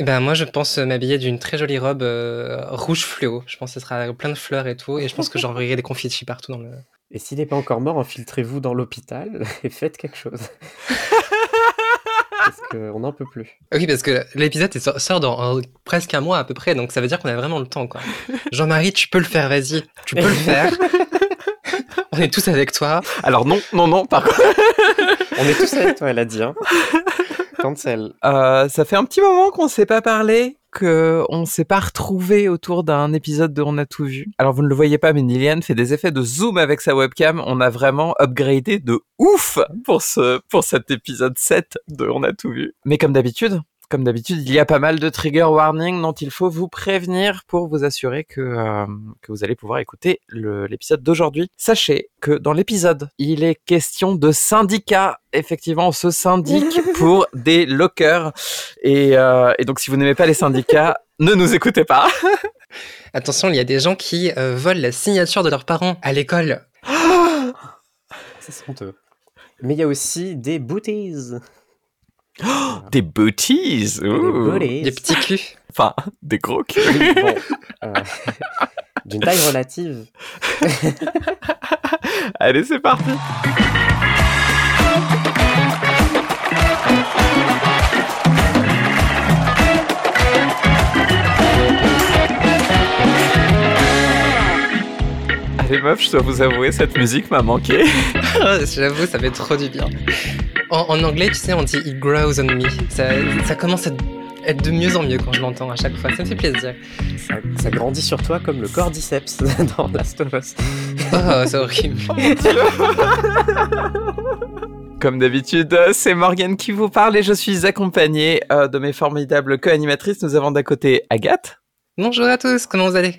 Eh ben moi je pense m'habiller d'une très jolie robe euh, rouge fluo. Je pense que ce sera plein de fleurs et tout, et je pense que j'enverrai des confettis partout dans le. Et s'il n'est pas encore mort, infiltrez-vous dans l'hôpital et faites quelque chose. parce qu'on n'en peut plus. Oui, parce que l'épisode sort dans presque un mois à peu près, donc ça veut dire qu'on a vraiment le temps. quoi. Jean-Marie, tu peux le faire, vas-y. Tu peux le faire. On est tous avec toi. Alors non, non, non, par contre. On est tous avec toi, elle a dit. Hein. Cancel. Euh, ça fait un petit moment qu'on ne s'est pas parlé qu'on s'est pas retrouvé autour d'un épisode de On a tout vu. Alors vous ne le voyez pas, mais Nilian fait des effets de zoom avec sa webcam. On a vraiment upgradé de ouf pour ce, pour cet épisode 7 de On a tout vu. Mais comme d'habitude, comme d'habitude, il y a pas mal de trigger warning dont il faut vous prévenir pour vous assurer que, euh, que vous allez pouvoir écouter l'épisode d'aujourd'hui. Sachez que dans l'épisode, il est question de syndicat. Effectivement, on se syndique pour des lockers. Et, euh, et donc, si vous n'aimez pas les syndicats, ne nous écoutez pas. Attention, il y a des gens qui euh, volent la signature de leurs parents à l'école. C'est honteux. Mais il y a aussi des booties. des booties, Des petits culs. Enfin, des gros culs. Euh, d'une taille relative. Allez, c'est parti. Allez meuf, je dois vous avouer, cette musique m'a manqué. J'avoue, ça fait trop du bien. En, anglais, tu sais, on dit It grows on me. Ça, commence à être de mieux en mieux quand je l'entends à chaque fois. Ça me fait plaisir. Ça, grandit sur toi comme le cordyceps dans Last of Us. Oh, c'est horrible. Comme d'habitude, c'est Morgane qui vous parle et je suis accompagnée euh, de mes formidables co-animatrices. Nous avons d'un côté Agathe. Bonjour à tous, comment vous allez?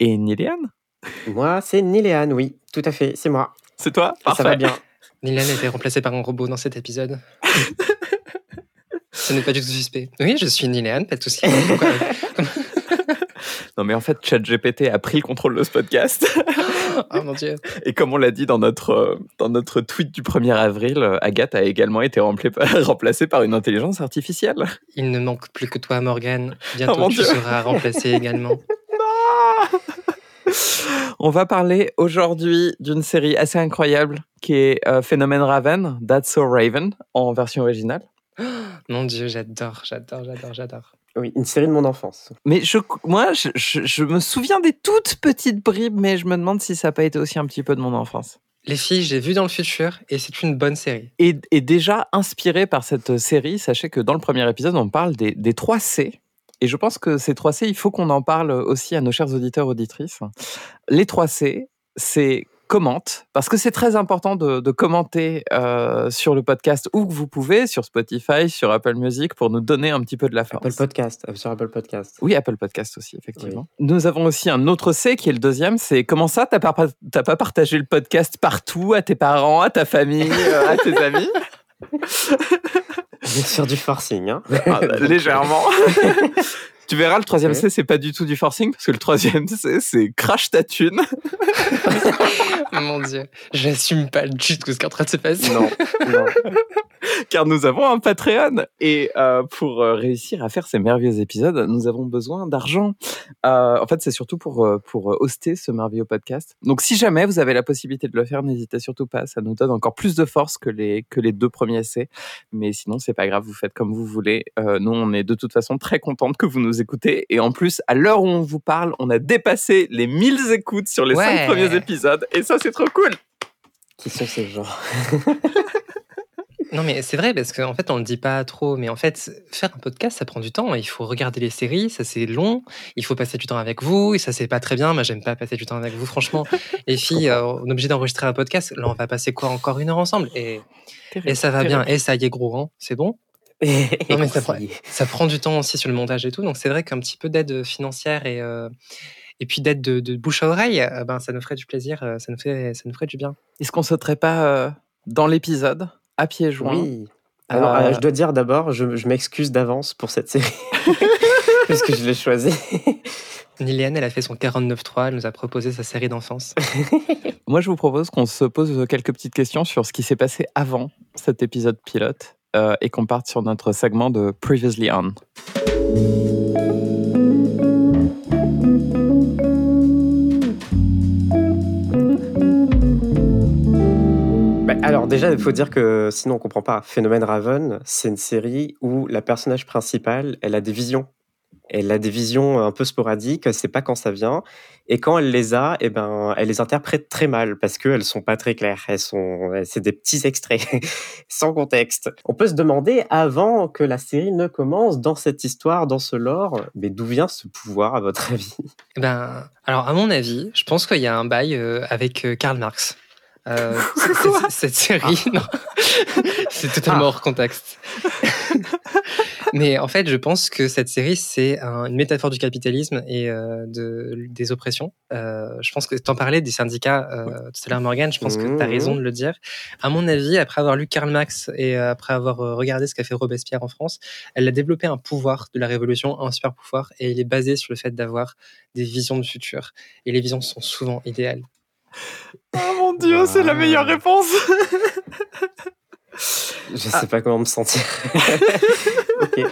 Et Niliane. Moi, c'est Niléane, oui, tout à fait, c'est moi. C'est toi? Ça va bien. Nilan a été remplacé par un robot dans cet épisode. Ce n'est pas du tout suspect. Oui, je suis Nilan, pas de souci. non, mais en fait, ChatGPT a pris le contrôle de ce podcast. oh mon dieu. Et comme on l'a dit dans notre, euh, dans notre tweet du 1er avril, euh, Agathe a également été remplacée par une intelligence artificielle. Il ne manque plus que toi, Morgane. Bientôt, oh tu seras remplacée également. non on va parler aujourd'hui d'une série assez incroyable qui est euh, Phénomène Raven, That's So Raven, en version originale. mon Dieu, j'adore, j'adore, j'adore, j'adore. Oui, une série de mon enfance. Mais je, moi, je, me souviens des toutes petites bribes, mais je me demande si ça n'a pas été aussi un petit peu de mon enfance. Les filles, j'ai vu dans le futur et c'est une bonne série. Et, déjà inspiré par cette série, sachez que dans le premier épisode, on parle des, des 3 C et je pense que ces 3 C, il faut qu'on en parle aussi à nos chers auditeurs, auditrices. Les 3 C, c'est commente, parce que c'est très important de, commenter euh, sur le podcast où vous pouvez, sur Spotify, sur Apple Music, pour nous donner un petit peu de la force. Apple Podcast, euh, sur Apple Podcast. Oui, Apple Podcast aussi, effectivement. Nous avons aussi un autre C qui est le deuxième, c'est comment ça, t'as pas, pas partagé le podcast partout, à tes parents, à ta famille, euh, à tes amis? Sûr du forcing, hein ah, bah, Légèrement. tu verras, le troisième C, c'est pas du tout du forcing, parce que le troisième C, c'est crash ta thune. Mon dieu, j'assume pas du tout ce qui est en train de se passer. Non, non. Car nous avons un Patreon. Et euh, pour euh, réussir à faire ces merveilleux épisodes, nous avons besoin d'argent. Euh, en fait, c'est surtout pour, pour hoster ce merveilleux podcast. Donc, si jamais vous avez la possibilité de le faire, n'hésitez surtout pas. Ça nous donne encore plus de force que les, que les deux premiers essais. Mais sinon, c'est pas grave, vous faites comme vous voulez. nous, on est de toute façon très contente que vous nous écoutez. Et en plus, à l'heure où on vous parle, on a dépassé les 1000 écoutes sur les cinq premiers épisodes. Et ça, c'est trop cool. Qui sont ces gens? Non, mais c'est vrai, parce qu'en fait, on le dit pas trop, mais en fait, faire un podcast, ça prend du temps. Il faut regarder les séries, ça c'est long. Il faut passer du temps avec vous, et ça c'est pas très bien. Moi, j'aime pas passer du temps avec vous, franchement. Les filles, euh, on est obligé d'enregistrer un podcast. Là, on va passer quoi Encore une heure ensemble? Et, et ça va bien. Et ça y est, gros, hein c'est bon? Non, mais ça, prend, ça, prend du temps aussi sur le montage et tout. Donc, c'est vrai qu'un petit peu d'aide financière et, euh, et puis d'aide de, bouche à oreille, euh, ben, ça nous ferait du plaisir, ça nous, fait, ça nous ferait du bien. Est-ce qu'on sauterait pas dans l'épisode à pieds joints? Oui. Alors, euh, je dois dire d'abord, je, m'excuse d'avance pour cette série, puisque je l'ai choisie. Liliane, elle a fait son 49.3, elle nous a proposé sa série d'enfance. Moi, je vous propose qu'on se pose quelques petites questions sur ce qui s'est passé avant cet épisode pilote euh, et qu'on parte sur notre segment de Previously On. Bah, alors déjà, il faut dire que sinon on comprend pas. Phénomène Raven, c'est une série où la personnage principale, elle a des visions. Elle a des visions un peu sporadiques, c'est pas quand ça vient. Et quand elle les a, eh ben, elle les interprète très mal parce qu'elles sont pas très claires. Elles sont, c'est des petits extraits sans contexte. On peut se demander avant que la série ne commence dans cette histoire, dans ce lore, mais d'où vient ce pouvoir à votre avis? Eh Ben, alors à mon avis, je pense qu'il y a un bail euh, avec euh, Karl Marx. Euh, cette série, non, c'est totalement hors contexte. Mais en fait, je pense que cette série, c'est un- une métaphore du capitalisme et euh, de, des oppressions. Euh, je pense que tu en parlais des syndicats euh, tout à l'heure, Morgan. Je pense que tu as raison de le dire. À mon avis, après avoir lu Karl Marx et euh, après avoir regardé ce qu'a fait Robespierre en France, elle a développé un pouvoir de la révolution, un super pouvoir, et il est basé sur le fait d'avoir des visions du futur. Et les visions sont souvent idéales. Oh mon dieu, c'est la meilleure réponse. Je sais pas comment me sentir. ok.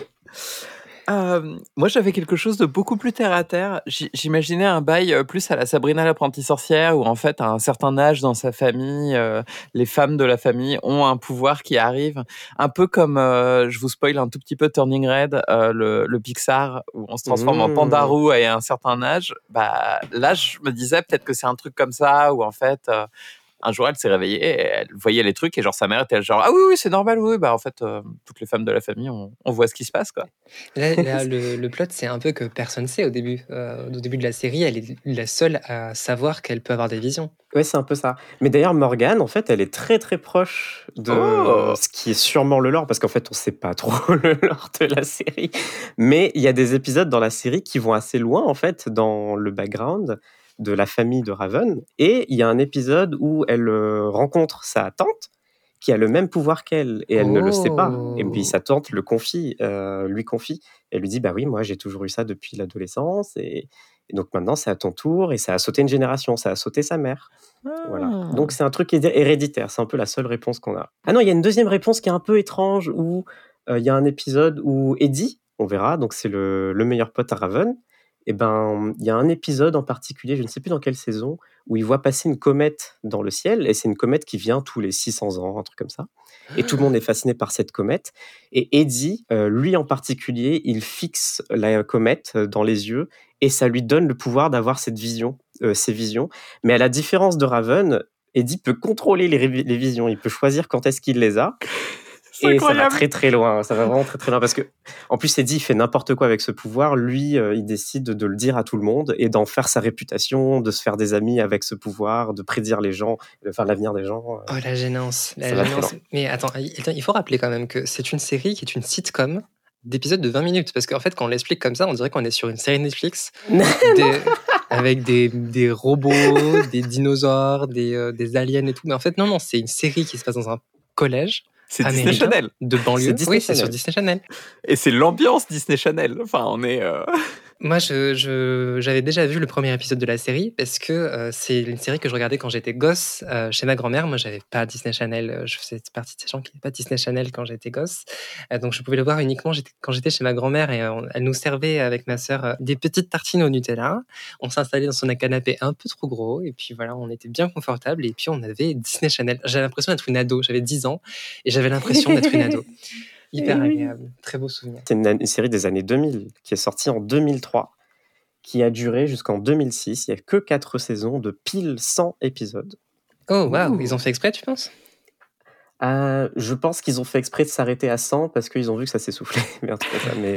Euh, moi, j'avais quelque chose de beaucoup plus terre à terre. J'imaginais un bail euh, plus à la Sabrina l'apprentie sorcière, où en fait, à un certain âge dans sa famille, euh, les femmes de la famille ont un pouvoir qui arrive, un peu comme, euh, je vous spoil un tout petit peu Turning Red, le, le Pixar, où on se transforme en Mmh. Pandarou à un certain âge. Bah, là, je me disais peut-être que c'est un truc comme ça, où en fait. Un jour, elle s'est réveillée, et elle voyait les trucs, et genre sa mère était genre ah oui oui c'est normal oui bah en fait euh, toutes les femmes de la famille on, on voit ce qui se passe quoi. Là, là, le, le plot, c'est un peu que personne sait au début. Euh, au début de la série, elle est la seule à savoir qu'elle peut avoir des visions. Ouais, c'est un peu ça. Mais d'ailleurs, Morgane, en fait, elle est très très proche de Oh. ce qui est sûrement le lore, parce qu'en fait, on sait pas trop le lore de la série. Mais il y a des épisodes dans la série qui vont assez loin, en fait, dans le background de la famille de Raven. Et il y a un épisode où elle euh, rencontre sa tante, qui a le même pouvoir qu'elle, et elle ne le sait pas. Et puis sa tante le confie, euh, lui confie. Elle lui dit, bah oui, moi j'ai toujours eu ça depuis l'adolescence, et, et donc maintenant c'est à ton tour, et ça a sauté une génération, ça a sauté sa mère. Voilà. Ah. Donc c'est un truc héréditaire, c'est un peu la seule réponse qu'on a. Ah non, il y a une deuxième réponse qui est un peu étrange où euh, il y a un épisode où Eddie, on verra, donc c'est le, le meilleur pote à Raven, et ben il y a un épisode en particulier, je ne sais plus dans quelle saison, où il voit passer une comète dans le ciel, et c'est une comète qui vient tous les 600 ans, un truc comme ça. Et tout le monde est fasciné par cette comète. Et Eddie, euh, lui en particulier, il fixe la comète euh, dans les yeux et ça lui donne le pouvoir d'avoir cette vision, euh, ces visions. Mais à la différence de Raven, Eddie peut contrôler les, les visions. Il peut choisir quand est-ce qu'il les a. Et ça va très très loin. Ça va vraiment très très loin parce que, en plus, Eddie il fait n'importe quoi avec ce pouvoir. Lui, euh, il décide de le dire à tout le monde et d'en faire sa réputation, de se faire des amis avec ce pouvoir, de prédire les gens, de faire l'avenir des gens. Oh, la gênance. La. Mais attends, il attends, il faut rappeler quand même que c'est une série qui est une sitcom d'épisodes de 20 minutes. Parce qu'en fait, quand on l'explique comme ça, on dirait qu'on est sur une série Netflix des- avec des, des robots, des dinosaures, des, euh, des aliens et tout. Mais en fait, non, non, c'est une série qui se passe dans un collège C'est Disney Channel. de banlieue. C'est Disney oui, c'est sur Channel. Disney Channel. Et c'est l'ambiance Disney Channel. Enfin, on est. euh, Moi, je, je- j'avais déjà vu le premier épisode de la série parce que euh, c'est une série que je regardais quand j'étais gosse euh, chez ma grand-mère. Moi, j'avais pas Disney Channel. euh, Je faisais partie de ces gens qui n'avaient pas Disney Channel quand j'étais gosse. Donc, je pouvais le voir uniquement quand j'étais chez ma grand-mère et elle nous servait avec ma sœur des petites tartines au Nutella. On s'installait dans son canapé un peu trop gros et puis voilà, on était bien confortable et puis on avait Disney Channel. J'avais l'impression d'être une ado. J'avais 10 ans et j'avais l'impression d'être une ado. Hyper oui. agréable. Très beau souvenir. C'est une, une série des années 2000 qui est sortie en 2003, qui a duré jusqu'en 2006. Il n'y a que 4 saisons de pile 100 épisodes. Oh, waouh, Ouh. ils ont fait exprès, tu penses? Euh, je pense qu'ils ont fait exprès de s'arrêter à 100 parce qu'ils ont vu que ça s'essoufflait. mais, ça, mais,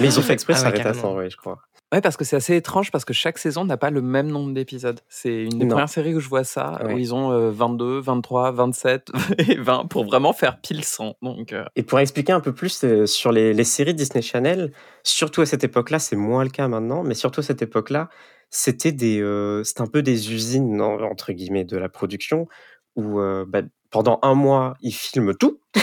mais ils ont fait exprès de Ah ouais, s'arrêter à carrément. 100, oui, je crois. Ouais, parce que c'est assez étrange parce que chaque saison n'a pas le même nombre d'épisodes. C'est une des Non. premières séries où je vois ça, où Ouais. ils ont euh, 22, 23, 27 et 20 pour vraiment faire pile 100. Donc, euh, Et pour expliquer un peu plus euh, sur les, les séries Disney Channel, surtout à cette époque-là, c'est moins le cas maintenant, mais surtout à cette époque-là, c'était des, euh, un peu des usines en- entre guillemets de la production où euh, bah, pendant un mois ils filment tout.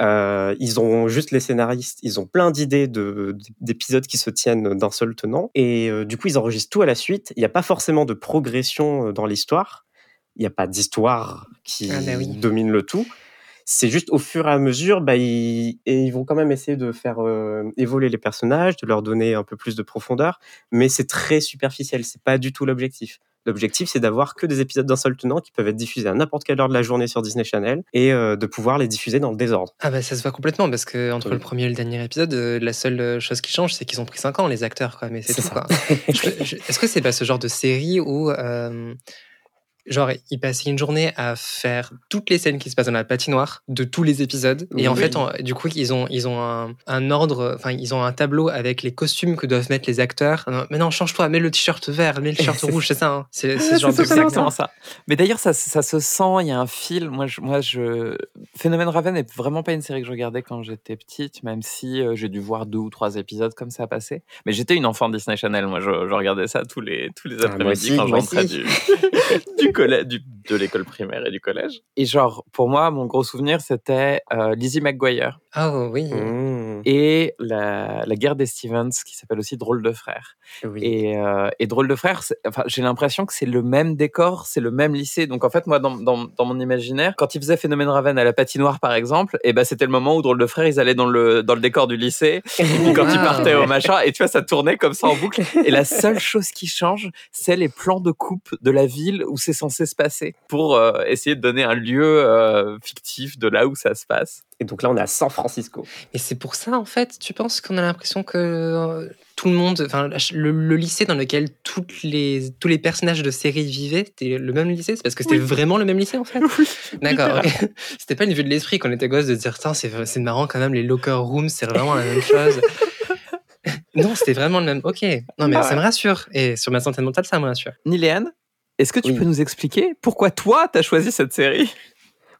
Euh, ils ont juste les scénaristes, ils ont plein d'idées de- d'épisodes qui se tiennent d'un seul tenant et euh, du coup ils enregistrent tout à la suite. Il n'y a pas forcément de progression euh, dans l'histoire. Il n'y a pas d'histoire qui Ah bah oui. domine le tout c'est juste au fur et à mesure, bah, ils, et ils vont quand même essayer de faire euh, évoluer les personnages, de leur donner un peu plus de profondeur, mais c'est très superficiel, c'est pas du tout l'objectif. L'objectif, c'est d'avoir que des épisodes d'un seul tenant qui peuvent être diffusés à n'importe quelle heure de la journée sur Disney Channel et euh, de pouvoir les diffuser dans le désordre. Ah bah ça se voit complètement parce que entre Oui. le premier et le dernier épisode, euh, la seule euh, chose qui change, c'est qu'ils ont pris 5 ans les acteurs, quoi. Mais c'est tout, Est-ce que c'est pas ce genre de série où, euh, genre, ils passaient une journée à faire toutes les scènes qui se passent dans la patinoire de tous les épisodes, et en fait, en- du coup, ils ont, ils ont un, un ordre, enfin, ils ont un tableau avec les costumes que doivent mettre les acteurs. Non, mais non, change-toi, mets le t-shirt vert, mets le t-shirt rouge, c'est ça. hein. C'est ce genre de exactement ça. Mais d'ailleurs, ça, ça se sent. Il y a un fil. Moi, je, moi, je. Phénomène Raven n'est vraiment pas une série que je regardais quand j'étais petite, même si euh, j'ai dû voir deux ou trois épisodes comme ça passer. Mais j'étais une enfant de Disney Channel. Moi, je, je regardais ça tous les tous les Ah, après-midi quand j'entrais aussi. du du du, de l'école primaire et du collège. Et genre, pour moi, mon gros souvenir, c'était euh, Lizzie McGuire Ah oui. Mmh, et la, la guerre des Stevens, qui s'appelle aussi Drôle de frères. oui. Et, euh, et Drôle de Frères, c'est- enfin, j'ai l'impression que c'est le même décor, c'est le même lycée. Donc en fait, moi, dans, dans, dans mon imaginaire, quand ils faisaient Phénomène Raven à la patinoire, par exemple, et ben c'était le moment où Drôle de Frères, ils allaient dans le, dans le décor du lycée. Et quand ils partaient au machin, et tu vois, ça tournait comme ça en boucle. Et la seule chose qui change, c'est les plans de coupe de la ville où c'est censé se passer pour euh, essayer de donner un lieu euh, fictif de là où ça se passe. Et donc là, on est à San Francisco. Et c'est pour ça, en fait, tu penses qu'on a l'impression que euh, tout le monde, enfin, le, le lycée dans lequel toutes les, tous les personnages de série vivaient, c'était le même lycée? C'est parce que c'était Oui. vraiment le même lycée, en fait? D'accord. ok. C'était pas une vue de l'esprit qu'on était gosse de dire, Tiens, c'est c'est marrant quand même, les locker rooms, c'est vraiment la même chose. non, c'était vraiment le même. Ok. Non, mais Ah ça me rassure. Et sur ma santé mentale, ça me rassure. Niléane, est-ce que tu Oui. peux nous expliquer pourquoi toi, t'as choisi cette série?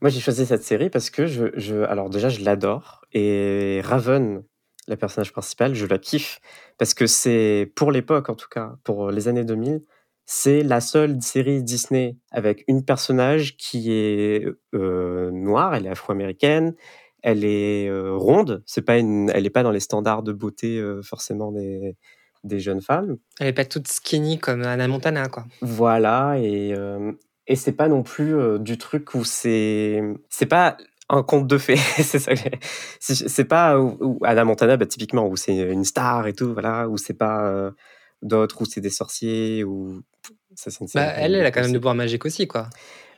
Moi, j'ai choisi cette série parce que je, je alors déjà, je l'adore. Et Raven, la personnage principale, je la kiffe parce que c'est, pour l'époque en tout cas, pour les années 2000, c'est la seule série Disney avec une personnage qui est euh, noire, elle est afro-américaine, elle est euh, ronde, c'est pas une, elle est pas dans les standards de beauté euh, forcément des, des jeunes femmes. Elle est pas toute skinny comme Anna Montana, quoi. Voilà, et, euh, et c'est pas non plus euh, du truc où c'est. C'est pas un conte de fées, c'est ça. C'est pas où, où Anna Montana, bah, typiquement, où c'est une star et tout, voilà, où c'est pas euh, d'autres, où c'est des sorciers, ou. Ça, une Bah, elle, elle a quand même des pouvoirs magiques aussi, quoi.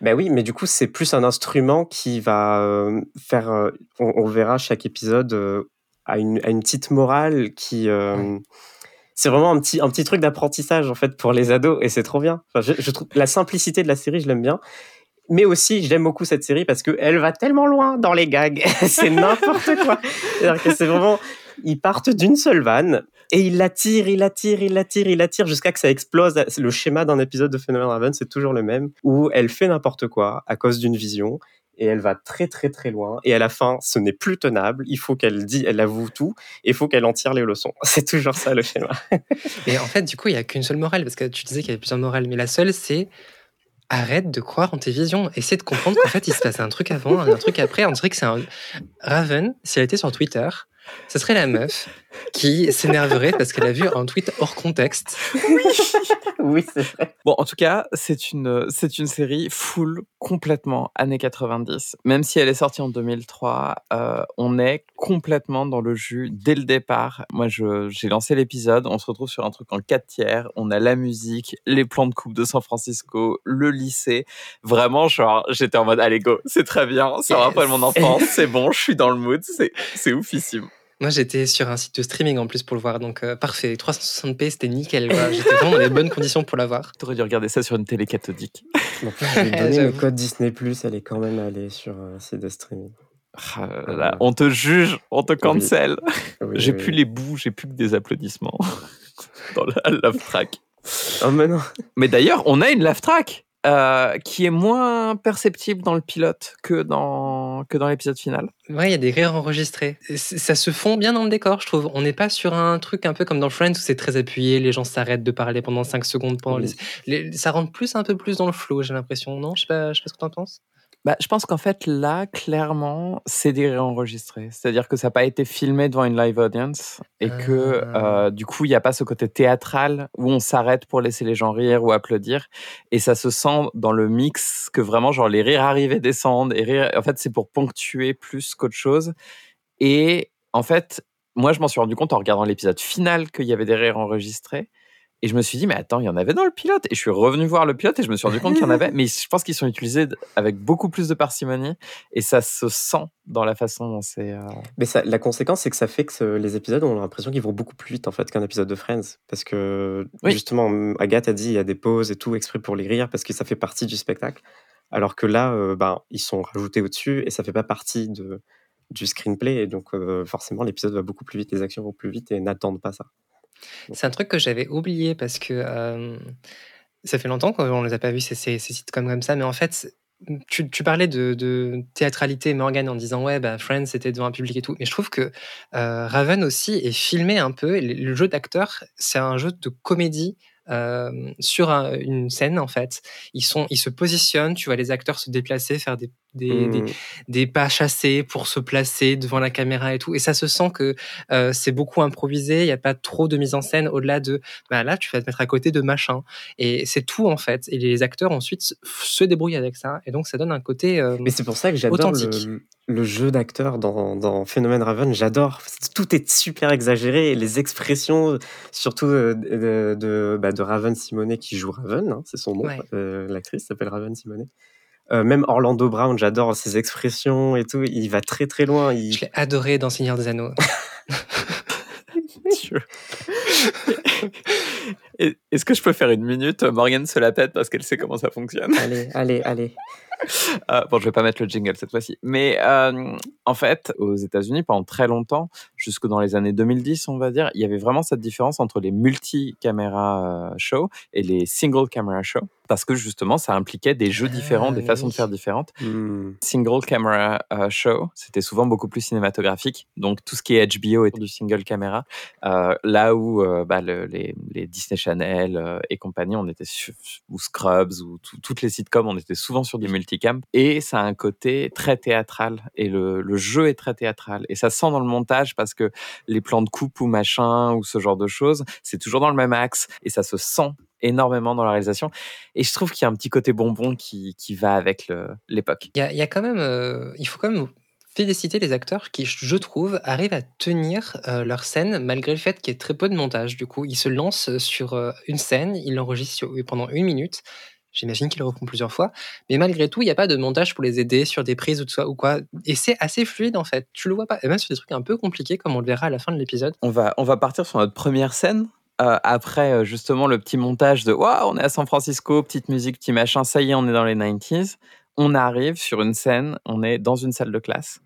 Ben oui, mais du coup, c'est plus un instrument qui va euh, faire. on, on verra chaque épisode a une, a une petite morale qui. euh, C'est vraiment un petit, un petit truc d'apprentissage en fait pour les ados et c'est trop bien. Je, trouve la simplicité de la série, je l'aime bien. Mais aussi, j'aime beaucoup cette série parce qu'elle va tellement loin dans les gags. c'est n'importe quoi. C'est vraiment. Ils partent d'une seule vanne et ils la tirent, ils la tirent, ils la tirent, ils la tirent jusqu'à que ça explose. Le schéma d'un épisode de Phénomène Raven, c'est toujours le même où elle fait n'importe quoi à cause d'une vision et elle va très très très loin et à la fin ce n'est plus tenable il faut qu'elle dit elle avoue tout et il faut qu'elle en tire les leçons c'est toujours ça le schéma Et en fait, du coup, il n'y a qu'une seule morale, parce que tu disais qu'il y avait plusieurs morales, mais la seule, c'est arrête de croire en tes visions. Essaie de comprendre qu'en fait, il se passe un truc avant, un truc après. On dirait que c'est un. Raven, si elle était sur Twitter, ce serait la meuf qui s'énerverait parce qu'elle a vu un tweet hors contexte. oui c'est vrai Bon, en tout cas, c'est une, c'est une série full, complètement années 90. Même si elle est sortie en 2003, euh, on est complètement dans le jus dès le départ. Moi, j'ai lancé l'épisode, on se retrouve sur un truc en 4 tiers. On a la musique, les plans de coupe de San Francisco, le lycée. Vraiment, genre, j'étais en mode, allez, go, c'est très bien, ça Yes. rappelle mon enfance, c'est bon, je suis dans le mood, c'est, c'est oufissime. Moi, j'étais sur un site de streaming en plus pour le voir, donc euh, parfait. 360p, c'était nickel. J'étais vraiment dans les bonnes conditions pour la voir. T'aurais dû regarder ça sur une télé cathodique. donc là je vais donner le code Disney Plus elle est quand même allée sur un site de streaming Ah là là, on te juge, on te cancel. Oui, J'ai oui, plus les bouts, j'ai plus que des applaudissements dans la love track. oh mais non Mais d'ailleurs, on a une love track euh, qui est moins perceptible dans le pilote que dans, que dans l'épisode final. Ouais, il y a des rires enregistrés. Ça se fond bien dans le décor, je trouve. On n'est pas sur un truc un peu comme dans Friends où c'est très appuyé, les gens s'arrêtent de parler pendant 5 secondes. Pendant Oui. les... les- Ça rentre plus un peu plus dans le flow, j'ai l'impression. Non, je sais pas, je sais pas ce que t'en penses. Bah, je pense qu'en fait, là, clairement, c'est des réenregistrés. C'est-à-dire que ça n'a pas été filmé devant une live audience et que Ah. euh, du coup, il n'y a pas ce côté théâtral où on s'arrête pour laisser les gens rire ou applaudir. Et ça se sent dans le mix que vraiment, genre, les rires arrivent et descendent. Et. En fait, c'est pour ponctuer plus qu'autre chose. Et en fait, moi, je m'en suis rendu compte en regardant l'épisode final qu'il y avait des rires enregistrés. Et je me suis dit, mais attends, il y en avait dans le pilote. Et je suis revenu voir le pilote et je me suis rendu compte qu'il y en avait. Mais je pense qu'ils sont utilisés avec beaucoup plus de parcimonie. Et ça se sent dans la façon dont c'est. euh, Mais ça, la conséquence, c'est que ça fait que les épisodes, on a l'impression qu'ils vont beaucoup plus vite en fait qu'un épisode de Friends. Parce que Oui. justement, Agathe a dit il y a des pauses et tout exprès pour les rire parce que ça fait partie du spectacle. Alors que là, euh, ben, ils sont rajoutés au-dessus et ça fait pas partie de, du screenplay. Et donc, euh, forcément, l'épisode va beaucoup plus vite, les actions vont plus vite et n'attendent pas ça. C'est un truc que j'avais oublié parce que euh, ça fait longtemps qu'on ne les a pas vus, ces, ces, comme ça. Mais en fait, tu, parlais de, théâtralité, Morgan, en disant Ouais, bah, Friends, c'était devant un public et tout. Mais je trouve que euh, Raven aussi est filmé un peu. le, le jeu d'acteur, c'est un jeu de comédie. Euh, sur un- une scène en fait ils sont ils se positionnent tu vois les acteurs se déplacer faire des, des, des, Hmm. des pas chassés pour se placer devant la caméra et tout. Et ça se sent que euh, c'est beaucoup improvisé, il n'y a pas trop de mise en scène au-delà de bah là, tu vas te mettre à côté de machin. Et c'est tout en fait. Et les acteurs ensuite se- débrouillent avec ça. Et donc ça donne un côté. euh, Mais c'est pour ça que j'adore le, le jeu d'acteur dans, dans Phénomène Raven. J'adore. Tout est super exagéré. Et les expressions, surtout euh, de, de, bah, de Raven Simonet qui joue Raven, hein, c'est son nom. Ouais. Euh, L'actrice s'appelle Raven Simonet. Euh, même Orlando Brown, j'adore ses expressions et tout. Il va très très loin. Il... Je l'ai adoré dans Seigneur des Anneaux. Est-ce que je peux faire une minute? Morgane se la pète parce qu'elle sait comment ça fonctionne. Allez, allez, allez. Euh, bon, je vais pas mettre le jingle cette fois-ci. Mais euh, en fait, aux États-Unis, pendant très longtemps, jusque dans les années 2010, on va dire, il y avait vraiment cette différence entre les multi-caméra euh, shows et les single camera shows, parce que justement, ça impliquait des jeux différents, des Ah, façons de faire différentes. Hmm. Single camera euh, show, c'était souvent beaucoup plus cinématographique. Donc tout ce qui est HBO est du single camera. Euh, là où euh, bah, le- les, les Disney Channel euh, et compagnie, on était sur, ou Scrubs ou tout- toutes les sitcoms, on était souvent sur du multicam. Et ça a un côté très théâtral. Et le, le jeu est très théâtral. Et ça se sent dans le montage parce que les plans de coupe ou machin ou ce genre de choses, c'est toujours dans le même axe et ça se sent énormément dans la réalisation. Et je trouve qu'il y a un petit côté bonbon qui, qui va avec l'époque. Il y a, quand même, euh, il faut quand même féliciter les acteurs qui, je trouve, arrivent à tenir euh, leur scène malgré le fait qu'il y ait très peu de montage. Du coup, ils se lancent sur euh, une scène, ils l'enregistrent pendant une minute. J'imagine qu'ils le refont plusieurs fois, mais malgré tout, il n'y a pas de montage pour les aider sur des prises ou, de ou quoi. Et c'est assez fluide en fait. Tu le vois pas, et même sur des trucs un peu compliqués, comme on le verra à la fin de l'épisode. On va, on va partir sur notre première scène. Euh, après, euh, justement, le petit montage de Waouh, on est à San Francisco, petite musique, petit machin, ça y est, on est dans les 90s. On arrive sur une scène, on est dans une salle de classe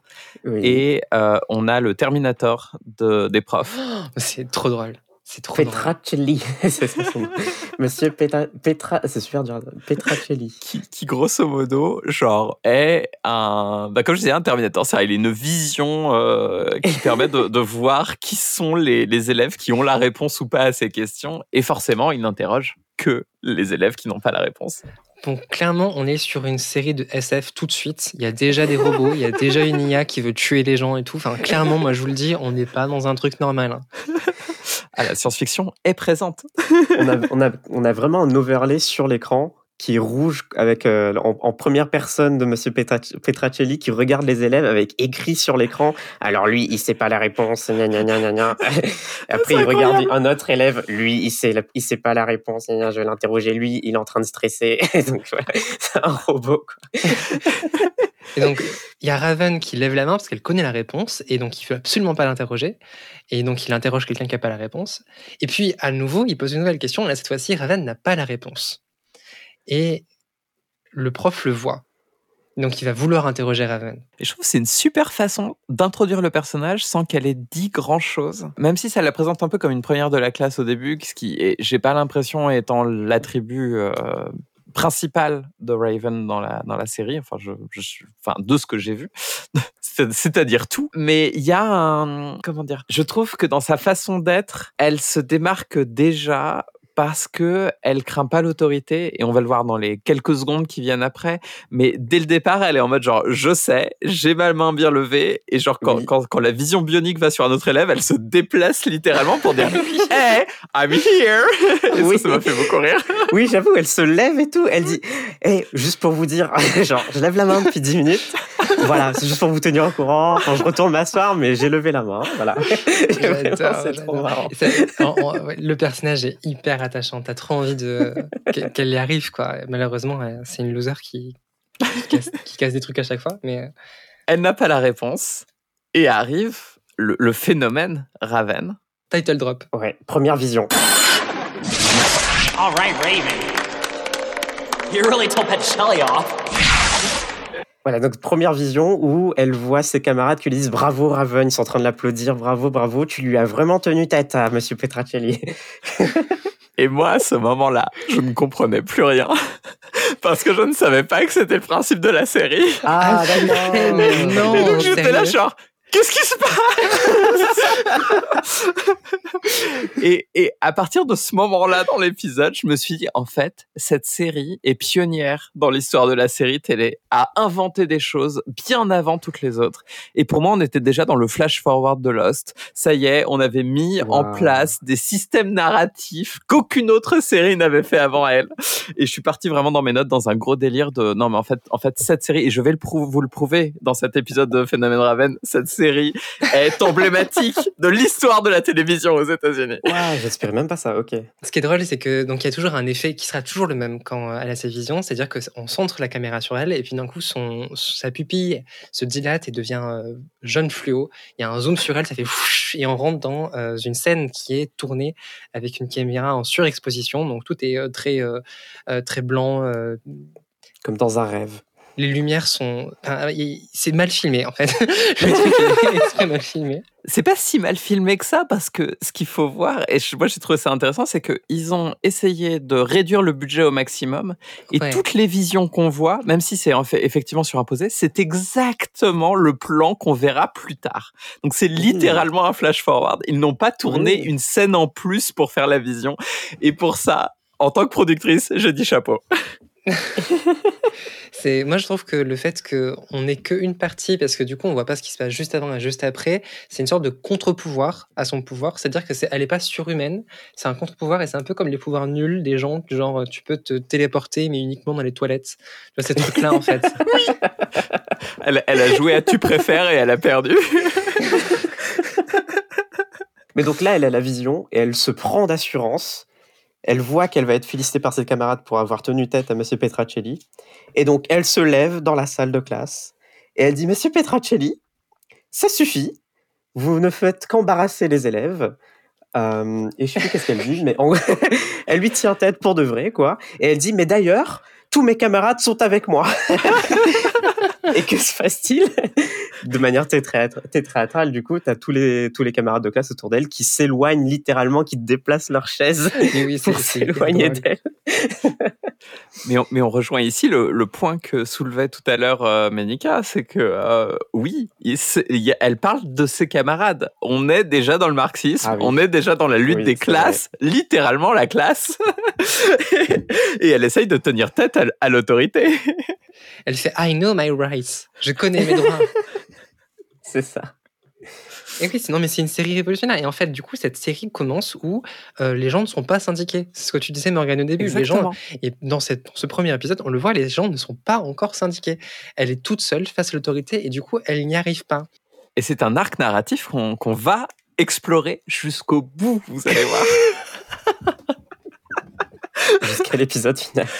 Oui. et euh, on a le Terminator de, des profs. C'est trop drôle. C'est trop. Petracelli, c'est ça son nom. Monsieur Petra, Petra c'est super dur. Petracelli. Qui, qui, grosso modo, genre, est un. Bah, comme je disais, un Terminator. C'est-à-dire, il a une vision euh, qui permet de, de, voir qui sont les, les élèves qui ont la réponse ou pas à ces questions. Et forcément, il n'interroge que les élèves qui n'ont pas la réponse. Bon, clairement, on est sur une série de SF tout de suite. Il y a déjà des robots, il y a déjà une IA qui veut tuer les gens et tout. Enfin, clairement, moi, je vous le dis, on n'est pas dans un truc normal. Hein. Ah, la science-fiction est présente. on, a, on, a, on a vraiment un overlay sur l'écran qui est rouge avec euh, en, en, première personne de Monsieur Petracelli qui regarde les élèves avec écrit sur l'écran. Alors lui, il sait pas la réponse. Gna, gna, gna, gna. Après, il regarde un autre élève. Lui, il sait, il sait pas la réponse. Je vais l'interroger. Lui, il est en train de stresser. donc voilà, c'est un robot. Quoi. Et donc, il y a Raven qui lève la main parce qu'elle connaît la réponse et donc il veut absolument pas l'interroger. Et donc, il interroge quelqu'un qui n'a pas la réponse. Et puis, à nouveau, il pose une nouvelle question. Et là, cette fois-ci, Raven n'a pas la réponse. Et le prof le voit. Donc, il va vouloir interroger Raven. Et je trouve que c'est une super façon d'introduire le personnage sans qu'elle ait dit grand-chose. Même si ça la présente un peu comme une première de la classe au début, ce qui j'ai pas l'impression étant l'attribut euh, principal de Raven dans la, dans la série, enfin, je, enfin de ce que j'ai vu, c'est-à-dire tout. Mais il y a un... Comment dire Je trouve que dans sa façon d'être, elle se démarque déjà parce que elle craint pas l'autorité et on va le voir dans les quelques secondes qui viennent après. Mais dès le départ, elle est en mode genre je sais, j'ai ma main bien levée et genre quand, Oui. quand, quand la vision bionique va sur un autre élève, elle se déplace littéralement pour dire Hey, I'm here. Et Oui. ça, m'a fait beaucoup rire. Oui, j'avoue, elle se lève et tout. Elle dit Eh, juste pour vous dire, genre, je lève la main depuis 10 minutes. Voilà, c'est juste pour vous tenir au courant. Quand je retourne m'asseoir, mais j'ai levé la main. Voilà. J'adore, Vraiment, c'est j'adore. trop marrant. Ça- ouais, le personnage est hyper attachant. T'as trop envie de qu'elle y arrive, quoi. Malheureusement, euh, c'est une loser qui, qui, casse, qui casse des trucs à chaque fois. Mais euh, Elle n'a pas la réponse et arrive le, le phénomène Raven. title drop. Ouais, première vision. All right, Raven. You really told Petrocelli off. Voilà, donc première vision où elle voit ses camarades qui lui disent bravo Raven, ils sont en train de l'applaudir, bravo, bravo, tu lui as vraiment tenu tête à Monsieur Petracelli. Et moi, à ce moment-là, je ne comprenais plus rien. Parce que je ne savais pas que c'était le principe de la série. Ah, d'accord. mais non. Et donc j'étais là genre, qu'est-ce qui se passe? Et, et à partir de ce moment-là dans l'épisode, je me suis dit, en fait, cette série est pionnière dans l'histoire de la série télé, à inventer des choses bien avant toutes les autres. Et pour moi, on était déjà dans le flash-forward de Lost. Ça y est, on avait mis en place des systèmes narratifs qu'aucune autre série n'avait fait avant elle. Et je suis parti vraiment dans mes notes dans un gros délire de non mais en fait en fait cette série et je vais le prou- vous le prouver dans cet épisode de Phénomène Raven cette série est emblématique de l'histoire de la télévision aux États-Unis. Waouh, j'espérais même pas ça, ok. Ce qui est drôle, c'est que donc il y a toujours un effet qui sera toujours le même quand euh, elle a ses visions, c'est-à-dire que on centre la caméra sur elle et puis d'un coup son sa pupille se dilate et devient euh, jaune fluo. Il y a un zoom sur elle, ça fait et on rentre dans euh, une scène qui est tournée avec une caméra en surexposition, donc tout est euh, très euh, euh, très blanc. euh, Comme dans un rêve. Les lumières sont, enfin, c'est mal filmé en fait. mal filmé. C'est pas si mal filmé que ça parce que ce qu'il faut voir et moi j'ai trouvé ça intéressant c'est que ils ont essayé de réduire le budget au maximum et Ouais. toutes les visions qu'on voit même si c'est effectivement surimposé c'est exactement le plan qu'on verra plus tard. Donc c'est littéralement un flash forward. Ils n'ont pas tourné Oui. une scène en plus pour faire la vision et pour ça en tant que productrice, je dis chapeau. C'est, moi, je trouve que le fait qu'on n'ait qu'une partie, parce que du coup, on voit pas ce qui se passe juste avant et juste après, c'est une sorte de contre-pouvoir à son pouvoir. C'est-à-dire que c'est, elle est pas surhumaine, c'est un contre-pouvoir et c'est un peu comme les pouvoirs nuls des gens, du genre tu peux te téléporter, mais uniquement dans les toilettes. Tu vois, ces trucs-là, en fait. Elle, elle a joué à tu préfères et elle a perdu. Mais donc là, elle a la vision et elle se prend d'assurance. Elle voit qu'elle va être félicitée par ses camarades pour avoir tenu tête à Monsieur Petracelli. Et donc, elle se lève dans la salle de classe et elle dit Monsieur Petracelli, ça suffit. Vous ne faites qu'embarrasser les élèves. Euh, et je sais plus qu'est-ce qu'elle dit, mais elle lui tient tête pour de vrai, quoi. Et elle dit Mais d'ailleurs, tous mes camarades sont avec moi. et que se passe-t-il? De manière théâtrale, du coup, tu as tous les, tous les camarades de classe autour d'elle qui s'éloignent littéralement, qui déplacent leurs chaises Mais oui, c'est, pour s'éloigner d'elle. Mais on, mais on rejoint ici le, le point que soulevait tout à l'heure euh, Ménica, c'est que euh, oui, il il elle parle de ses camarades. On est déjà dans le marxisme, Ah oui. on est déjà dans la lutte Oui, des classes, littéralement la classe. Et elle essaye de tenir tête à, à l'autorité. Elle fait I know my rights. Je connais mes droits. C'est ça. Et oui, sinon, mais c'est une série révolutionnaire. Et en fait, du coup, cette série commence où euh, les gens ne sont pas syndiqués. C'est ce que tu disais, Morgane, au début. Les gens, et dans, cette, dans ce premier épisode, on le voit, les gens ne sont pas encore syndiqués. Elle est toute seule face à l'autorité et du coup, elle n'y arrive pas. Et c'est un arc narratif qu'on qu'on va explorer jusqu'au bout, vous allez voir. Jusqu'à l'épisode final.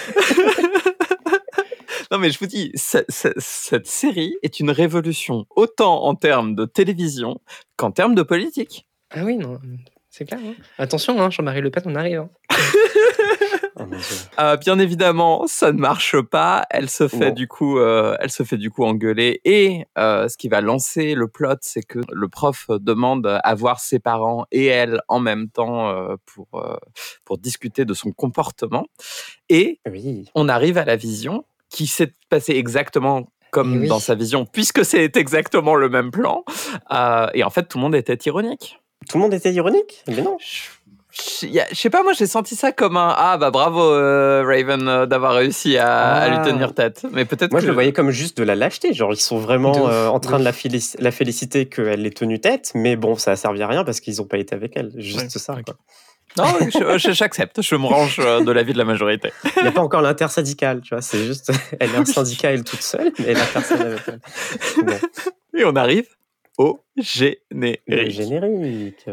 Non, mais je vous dis, ce- ce- cette série est une révolution, autant en termes de télévision qu'en termes de politique. Ah oui, non, c'est clair. hein. Attention, hein, Jean-Marie Le Pen, on arrive. hein. Dieu. Euh, bien évidemment, ça ne marche pas. Elle se fait du coup, euh, elle se fait du coup engueuler. Et euh, ce qui va lancer le plot, c'est que le prof demande à voir ses parents et elle en même temps pour pour discuter de son comportement. Et Oui. on arrive à la vision qui s'est passée exactement comme Eh oui. dans sa vision, puisque c'est exactement le même plan. Et en fait, tout le monde était ironique. Tout le monde était ironique? Mais non. Je je sais pas, moi j'ai senti ça comme un ah bah bravo euh, Raven euh, d'avoir réussi à, à lui Ah. tenir tête. Mais peut-être Moi, que je le voyais comme juste de la lâcheté. Genre, ils sont vraiment euh, en train de de la, la féliciter qu'elle ait tenu tête, mais bon, ça a servi à rien parce qu'ils n'ont pas été avec elle. Juste Ouais, ça. quoi. Non, je- je- j'accepte. Je me range de l'avis de la majorité. Il n'y a pas encore l'intersyndical, tu vois. C'est juste, elle est un syndicat, elle toute seule, mais personne avec elle. Bon, Et on arrive au le générique.